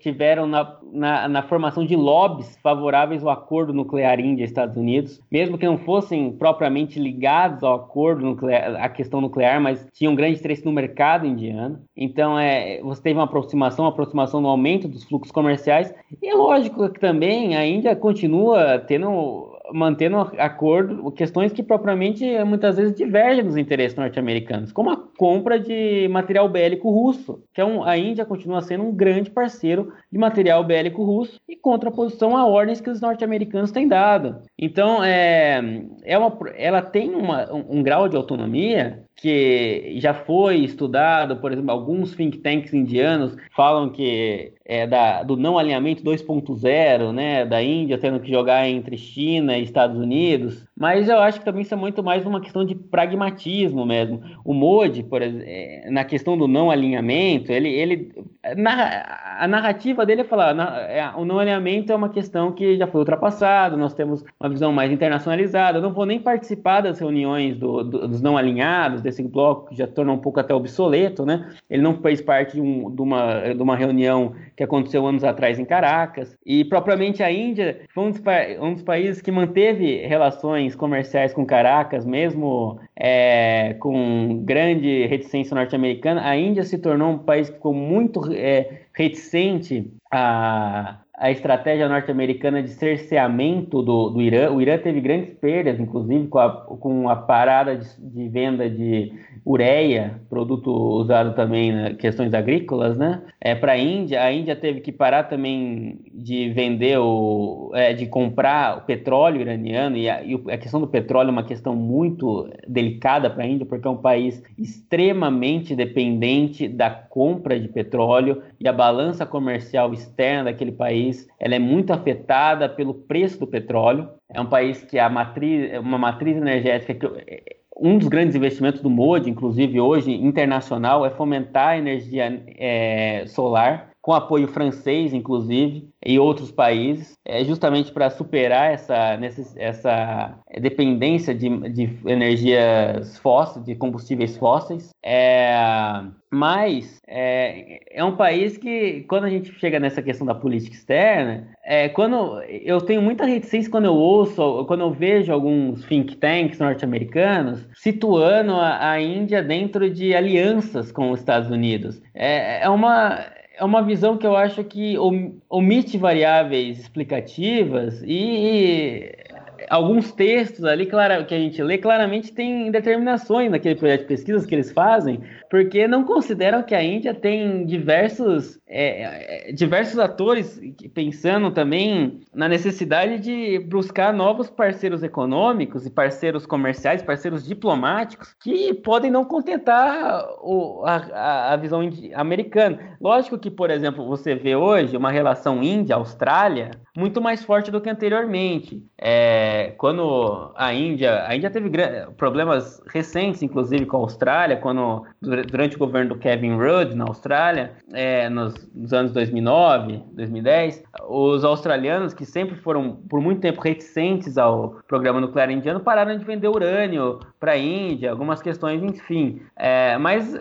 tiveram na, na, na, formação de lobbies favoráveis ao acordo nuclear Índia-Estados Unidos, mesmo que não fossem propriamente ligados ao acordo nuclear, à questão nuclear, mas tinham grande interesse no mercado indiano. Então, é, você teve uma aproximação, uma aproximação no aumento dos fluxos comerciais. E é lógico que também a Índia continua tendo mantendo acordo, questões que propriamente muitas vezes divergem dos interesses norte-americanos, como a compra de material bélico russo, que é um, a Índia continua sendo um grande parceiro de material bélico russo e contraposição a ordens que os norte-americanos têm dado. Então, é, é uma, ela tem uma, um, um grau de autonomia que já foi estudado, por exemplo, alguns think tanks indianos falam que é da, do não alinhamento 2.0, né, da Índia tendo que jogar entre China e Estados Unidos, mas eu acho que também isso é muito mais uma questão de pragmatismo mesmo. O Modi, por exemplo, é, na questão do não alinhamento, ele, ele a narrativa dele é falar, é, o não alinhamento é uma questão que já foi ultrapassada, nós temos uma visão mais internacionalizada, eu não vou nem participar das reuniões do, do, dos não alinhados, desse bloco que já torna um pouco até obsoleto, né? Ele não fez parte de, um, de, uma, de uma reunião que aconteceu anos atrás em Caracas. E propriamente a Índia foi um dos, um dos países que manteve relações comerciais com Caracas, mesmo é, com grande reticência norte-americana. A Índia se tornou um país que ficou muito é, reticente a, a estratégia norte-americana de cerceamento do, do Irã. O Irã teve grandes perdas, inclusive, com a, com a parada de, de venda de ureia, produto usado também em questões agrícolas, né? É, Para a Índia, a Índia teve que parar também de vender, o, é, de comprar o petróleo iraniano, e a, e a questão do petróleo é uma questão muito delicada para a Índia, porque é um país extremamente dependente da compra de petróleo e a balança comercial externa daquele país ela é muito afetada pelo preço do petróleo. É um país que a matriz, uma matriz energética que um dos grandes investimentos do MODI, inclusive hoje internacional, é fomentar a energia é, solar com apoio francês, inclusive, e outros países, é justamente para superar essa, essa dependência de, de energias fósseis, de combustíveis fósseis. É, mas é, é, um país que, quando a gente chega nessa questão da política externa, é, quando eu tenho muita reticência quando eu ouço, quando eu vejo alguns think tanks norte-americanos situando a, a Índia dentro de alianças com os Estados Unidos. É, é uma é uma visão que eu acho que omite variáveis explicativas e alguns textos ali claro, que a gente lê claramente tem determinações naquele projeto de pesquisas que eles fazem, porque não consideram que a Índia tem diversos, é, é diversos atores pensando também na necessidade de buscar novos parceiros econômicos e parceiros comerciais, parceiros diplomáticos que podem não contentar o, a, a visão americana. Lógico que, por exemplo, você vê hoje uma relação Índia-Austrália muito mais forte do que anteriormente. É, é, quando a Índia, a Índia teve problemas recentes, inclusive com a Austrália, quando durante o governo do Kevin Rudd na Austrália, é, nos, nos, anos 2009, 2010, os australianos que sempre foram por muito tempo reticentes ao programa nuclear indiano pararam de vender urânio para a Índia, algumas questões, enfim. É, mas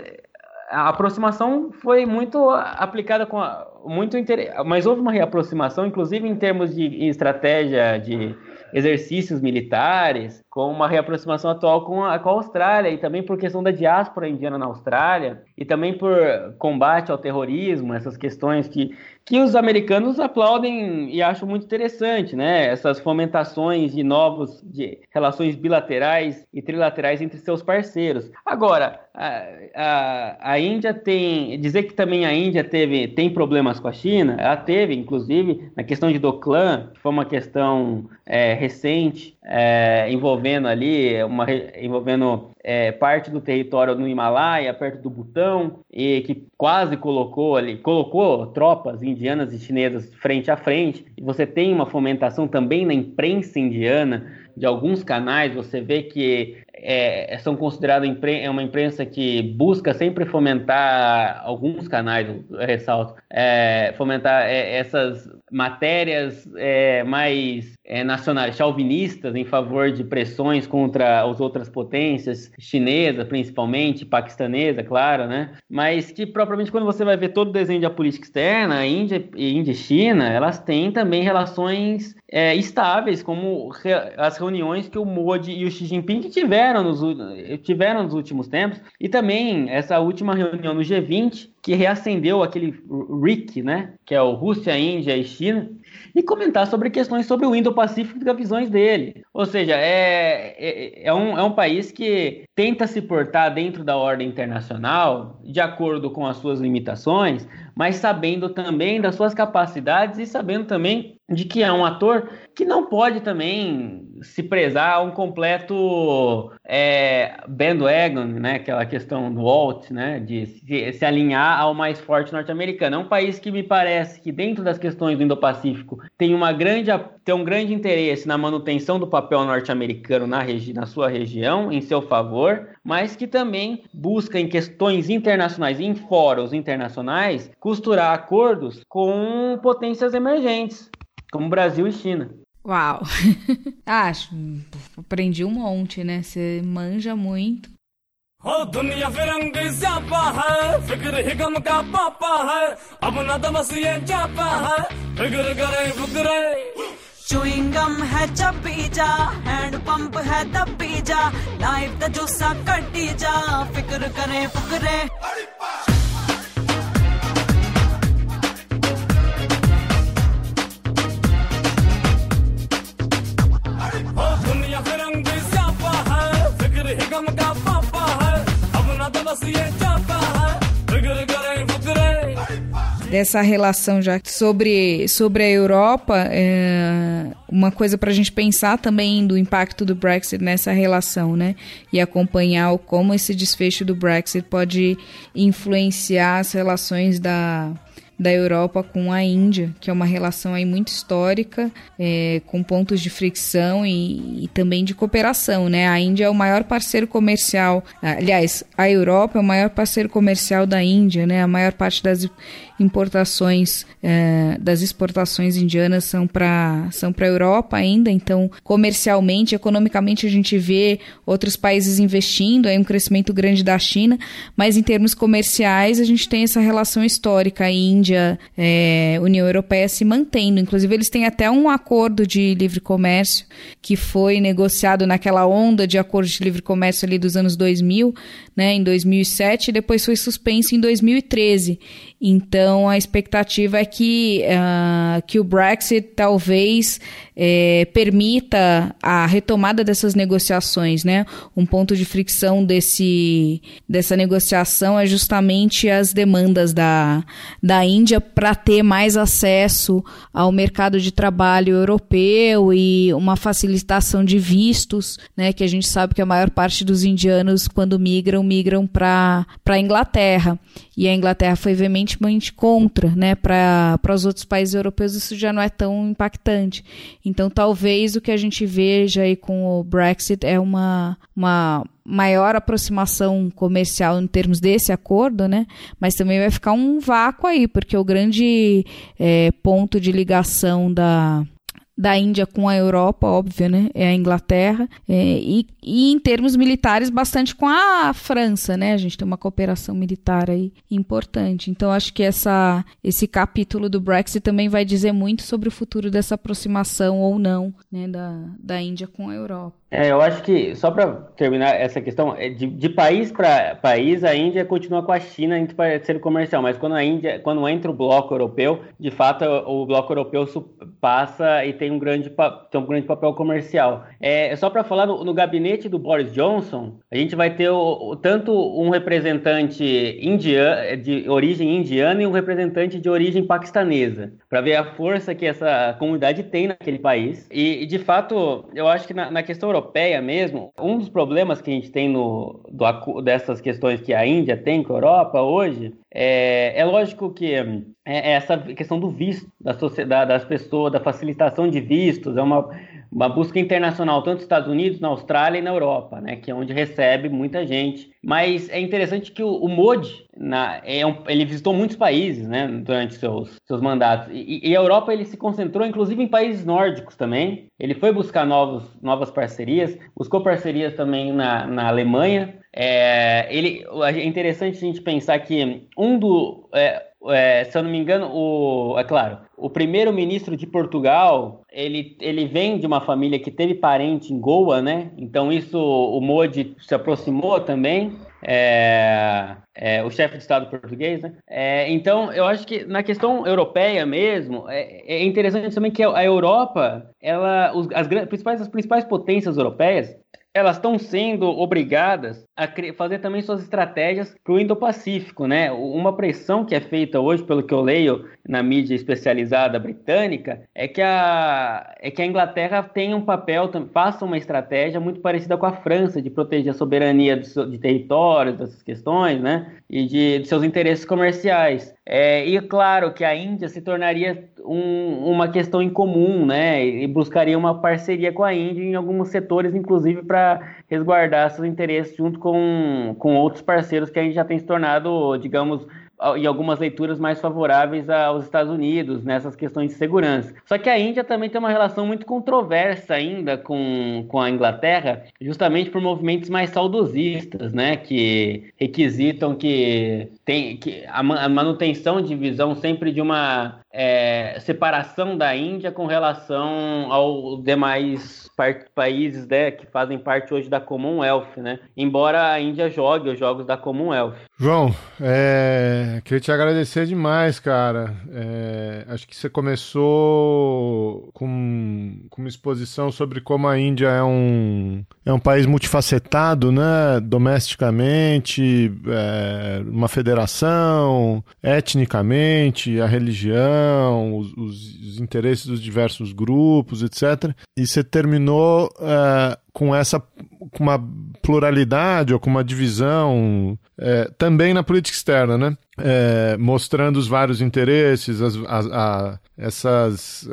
a aproximação foi muito aplicada com a, muito interesse, mas houve uma reaproximação, inclusive em termos de estratégia de exercícios militares, com uma reaproximação atual com a, com a Austrália e também por questão da diáspora indiana na Austrália e também por combate ao terrorismo, essas questões que que os americanos aplaudem e acham muito interessante, né? Essas fomentações de novos de relações bilaterais e trilaterais entre seus parceiros. Agora, a, a, a Índia tem dizer que também a Índia teve tem problemas com a China, ela teve, inclusive na questão de Doklam, que foi uma questão é, recente é, envolvendo ali uma envolvendo é, parte do território no Himalaia, perto do Butão, e que quase colocou ali, colocou tropas indianas e chinesas frente a frente. E você tem uma fomentação também na imprensa indiana de alguns canais, você vê que é, são considerados é uma imprensa que busca sempre fomentar alguns canais, ressalto, é, fomentar é, essas matérias é, mais é, nacionais, chauvinistas, em favor de pressões contra as outras potências, chinesa principalmente, paquistanesa, claro, né? Mas que propriamente quando você vai ver todo o desenho da política externa, a Índia, Índia e China, elas têm também relações estáveis, como re, as reuniões que o Modi e o Xi Jinping tiveram nos, tiveram nos últimos tempos, e também essa última reunião no G20, que reacendeu aquele RIC, né, que é o Rússia, Índia e China, e comentar sobre questões sobre o Indo-Pacífico e visões dele. Ou seja, é, é, é, um, é um país que tenta se portar dentro da ordem internacional, de acordo com as suas limitações, mas sabendo também das suas capacidades e sabendo também de que é um ator que não pode também se prezar um completo é, bandwagon, né? Aquela questão do Walt, né? De se, se alinhar ao mais forte norte-americano. É um país que me parece que dentro das questões do Indo-Pacífico tem tem um grande interesse na manutenção do papel norte-americano na, na sua região em seu favor, mas que também busca em questões internacionais, em fóruns internacionais, costurar acordos com potências emergentes como Brasil e China. Uau! Acho, aprendi um monte, né? Você manja muito. हो दुनिया फिरंग स्यापा है फिक्र ही गम का पापा है अब न दमस ये चापा है फिक्र करे फुकरे चुइंगम है चपी जा हैंड पंप है तपी जा लाइफ का जूसा कटी जा फिक्र करे Fukrey Dessa relação já sobre, sobre a Europa, é, uma coisa para a gente pensar também do impacto do Brexit nessa relação, né? E acompanhar como esse desfecho do Brexit pode influenciar as relações da, da Europa com a Índia, que é uma relação aí muito histórica, é, com pontos de fricção e, e, também de cooperação, né? A Índia é o maior parceiro comercial, aliás, a Europa é o maior parceiro comercial da Índia, né? A maior parte das importações é, das exportações indianas são para são para a Europa ainda, então comercialmente, economicamente a gente vê outros países investindo, aí um crescimento grande da China, mas em termos comerciais a gente tem essa relação histórica, Índia, é, União Europeia se mantendo, inclusive eles têm até um acordo de livre comércio que foi negociado naquela onda de acordo de livre comércio ali dos anos 2000, né, em 2007 e depois foi suspenso em 2013. Então a expectativa é que, uh, que o Brexit talvez é, permita a retomada dessas negociações, né? Um ponto de fricção desse, dessa negociação é justamente as demandas da, da Índia para ter mais acesso ao mercado de trabalho europeu e uma facilitação de vistos, né? Que a gente sabe que a maior parte dos indianos, quando migram, migram para a Inglaterra. E a Inglaterra foi veementemente contra, né? Para os outros países europeus isso já não é tão impactante. Então talvez o que a gente veja aí com o Brexit é uma, uma maior aproximação comercial em termos desse acordo, né? Mas também vai ficar um vácuo aí, porque o grande é, ponto de ligação da da Índia com a Europa, óbvio, né? É a Inglaterra. É, e, e, em termos militares, bastante com a França, né? A gente tem uma cooperação militar aí importante. Então, acho que essa, esse capítulo do Brexit também vai dizer muito sobre o futuro dessa aproximação ou não né, da, da Índia com a Europa. É, eu acho que, só para terminar essa questão, é, de, de país para país, a Índia continua com a China entre parceiro comercial, mas quando a Índia, quando entra o bloco europeu, de fato o bloco europeu passa e tem um grande, tem um grande papel comercial. É, só para falar, no, no, gabinete do Boris Johnson, a gente vai ter o, o, tanto um representante indiano, de origem indiana e um representante de origem paquistanesa, para ver a força que essa comunidade tem naquele país. E, de fato, eu acho que na, na questão europeia mesmo, um dos problemas que a gente tem no, do, dessas questões que a Índia tem com a Europa hoje, é, é lógico que é, é essa questão do visto da sociedade, das pessoas, da facilitação de vistos, é uma, uma busca internacional, tanto nos Estados Unidos, na Austrália e na Europa, né, que é onde recebe muita gente. Mas é interessante que o, o Modi, na, é um, ele visitou muitos países né, durante seus, seus mandatos. E, e, a Europa ele se concentrou, inclusive, em países nórdicos também. Ele foi buscar novos, novas parcerias, buscou parcerias também na, na Alemanha. É, ele, é interessante a gente pensar que um do. É, é, se eu não me engano, o, é claro, o primeiro-ministro de Portugal, ele, ele vem de uma família que teve parente em Goa, né? Então isso o Modi se aproximou também. É, é, o chefe de Estado português, né? É, então, eu acho que na questão europeia mesmo, é, é interessante também que a Europa, ela, os, as, principais, as principais potências europeias, elas estão sendo obrigadas fazer também suas estratégias para o Indo-Pacífico, né? Uma pressão que é feita hoje, pelo que eu leio na mídia especializada britânica, é que a, é que a Inglaterra tenha um papel, faça uma estratégia muito parecida com a França, de proteger a soberania de, de territórios, dessas questões, né? E de, de seus interesses comerciais. É, e claro que a Índia se tornaria um, uma questão em comum, né? E buscaria uma parceria com a Índia em alguns setores, inclusive para resguardar seus interesses junto com, com outros parceiros que a gente já tem se tornado, digamos, em algumas leituras mais favoráveis aos Estados Unidos nessas questões de segurança. Só que a Índia também tem uma relação muito controversa ainda com, com a Inglaterra, justamente por movimentos mais saudosistas, né, que requisitam que, tem, que a, manutenção de visão sempre de uma é, separação da Índia com relação aos demais países né, que fazem parte hoje da Commonwealth, né? Embora a Índia jogue os jogos da Commonwealth. João, é, queria te agradecer demais, cara. É, acho que você começou com, com uma exposição sobre como a Índia é um, é um país multifacetado, né? Domesticamente, é, uma federação, etnicamente, a religião, os, os, interesses dos diversos grupos, etc. E você terminou é, com essa com uma pluralidade ou com uma divisão é, também na política externa, né? É, mostrando os vários interesses, as, a, essas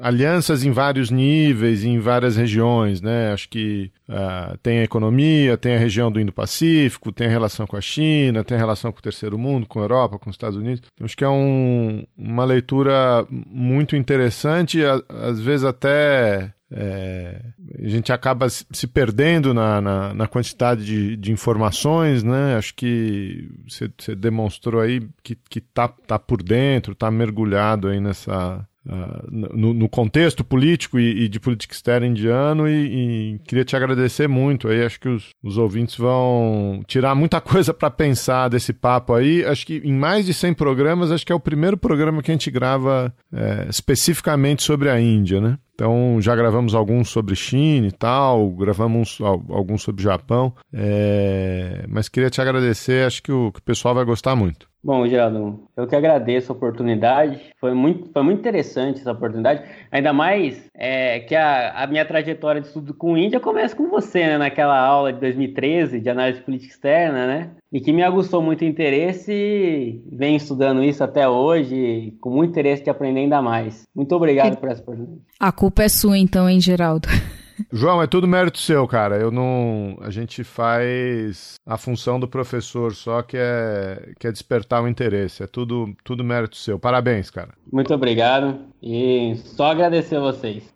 alianças em vários níveis, em várias regiões, né? Acho que uh, tem a economia, tem a região do Indo-Pacífico, tem a relação com a China, tem a relação com o terceiro mundo, com a Europa, com os Estados Unidos. Então, acho que é um, uma leitura muito interessante, às vezes até é, a gente acaba se perdendo na, na, na quantidade de, de, informações, né? Acho que você demonstrou aí que, que tá, tá por dentro, tá mergulhado aí nessa, Uh, no, no, contexto político e, e, de política externa indiano e, e, queria te agradecer muito aí. Acho que os, os ouvintes vão tirar muita coisa para pensar desse papo aí. Acho que em mais de 100 programas acho que é o primeiro programa que a gente grava é, especificamente sobre a Índia né então já gravamos alguns sobre China e tal, gravamos alguns sobre Japão, é... mas queria te agradecer, acho que o, que o pessoal vai gostar muito. Bom, Geraldo, eu que agradeço a oportunidade. Foi muito, foi muito interessante essa oportunidade. Ainda mais é, que a, a, minha trajetória de estudo com Índia começa com você, né? Naquela aula de 2013 de análise política externa, né? E que me aguçou muito interesse e venho estudando isso até hoje, com muito interesse de aprender ainda mais. Muito obrigado por essa oportunidade. A culpa é sua, então, hein, Geraldo? João, é tudo mérito seu, cara. Eu não. A gente faz a função do professor só que é, que é despertar o interesse. É tudo, tudo mérito seu. Parabéns, cara. Muito obrigado e só agradecer a vocês.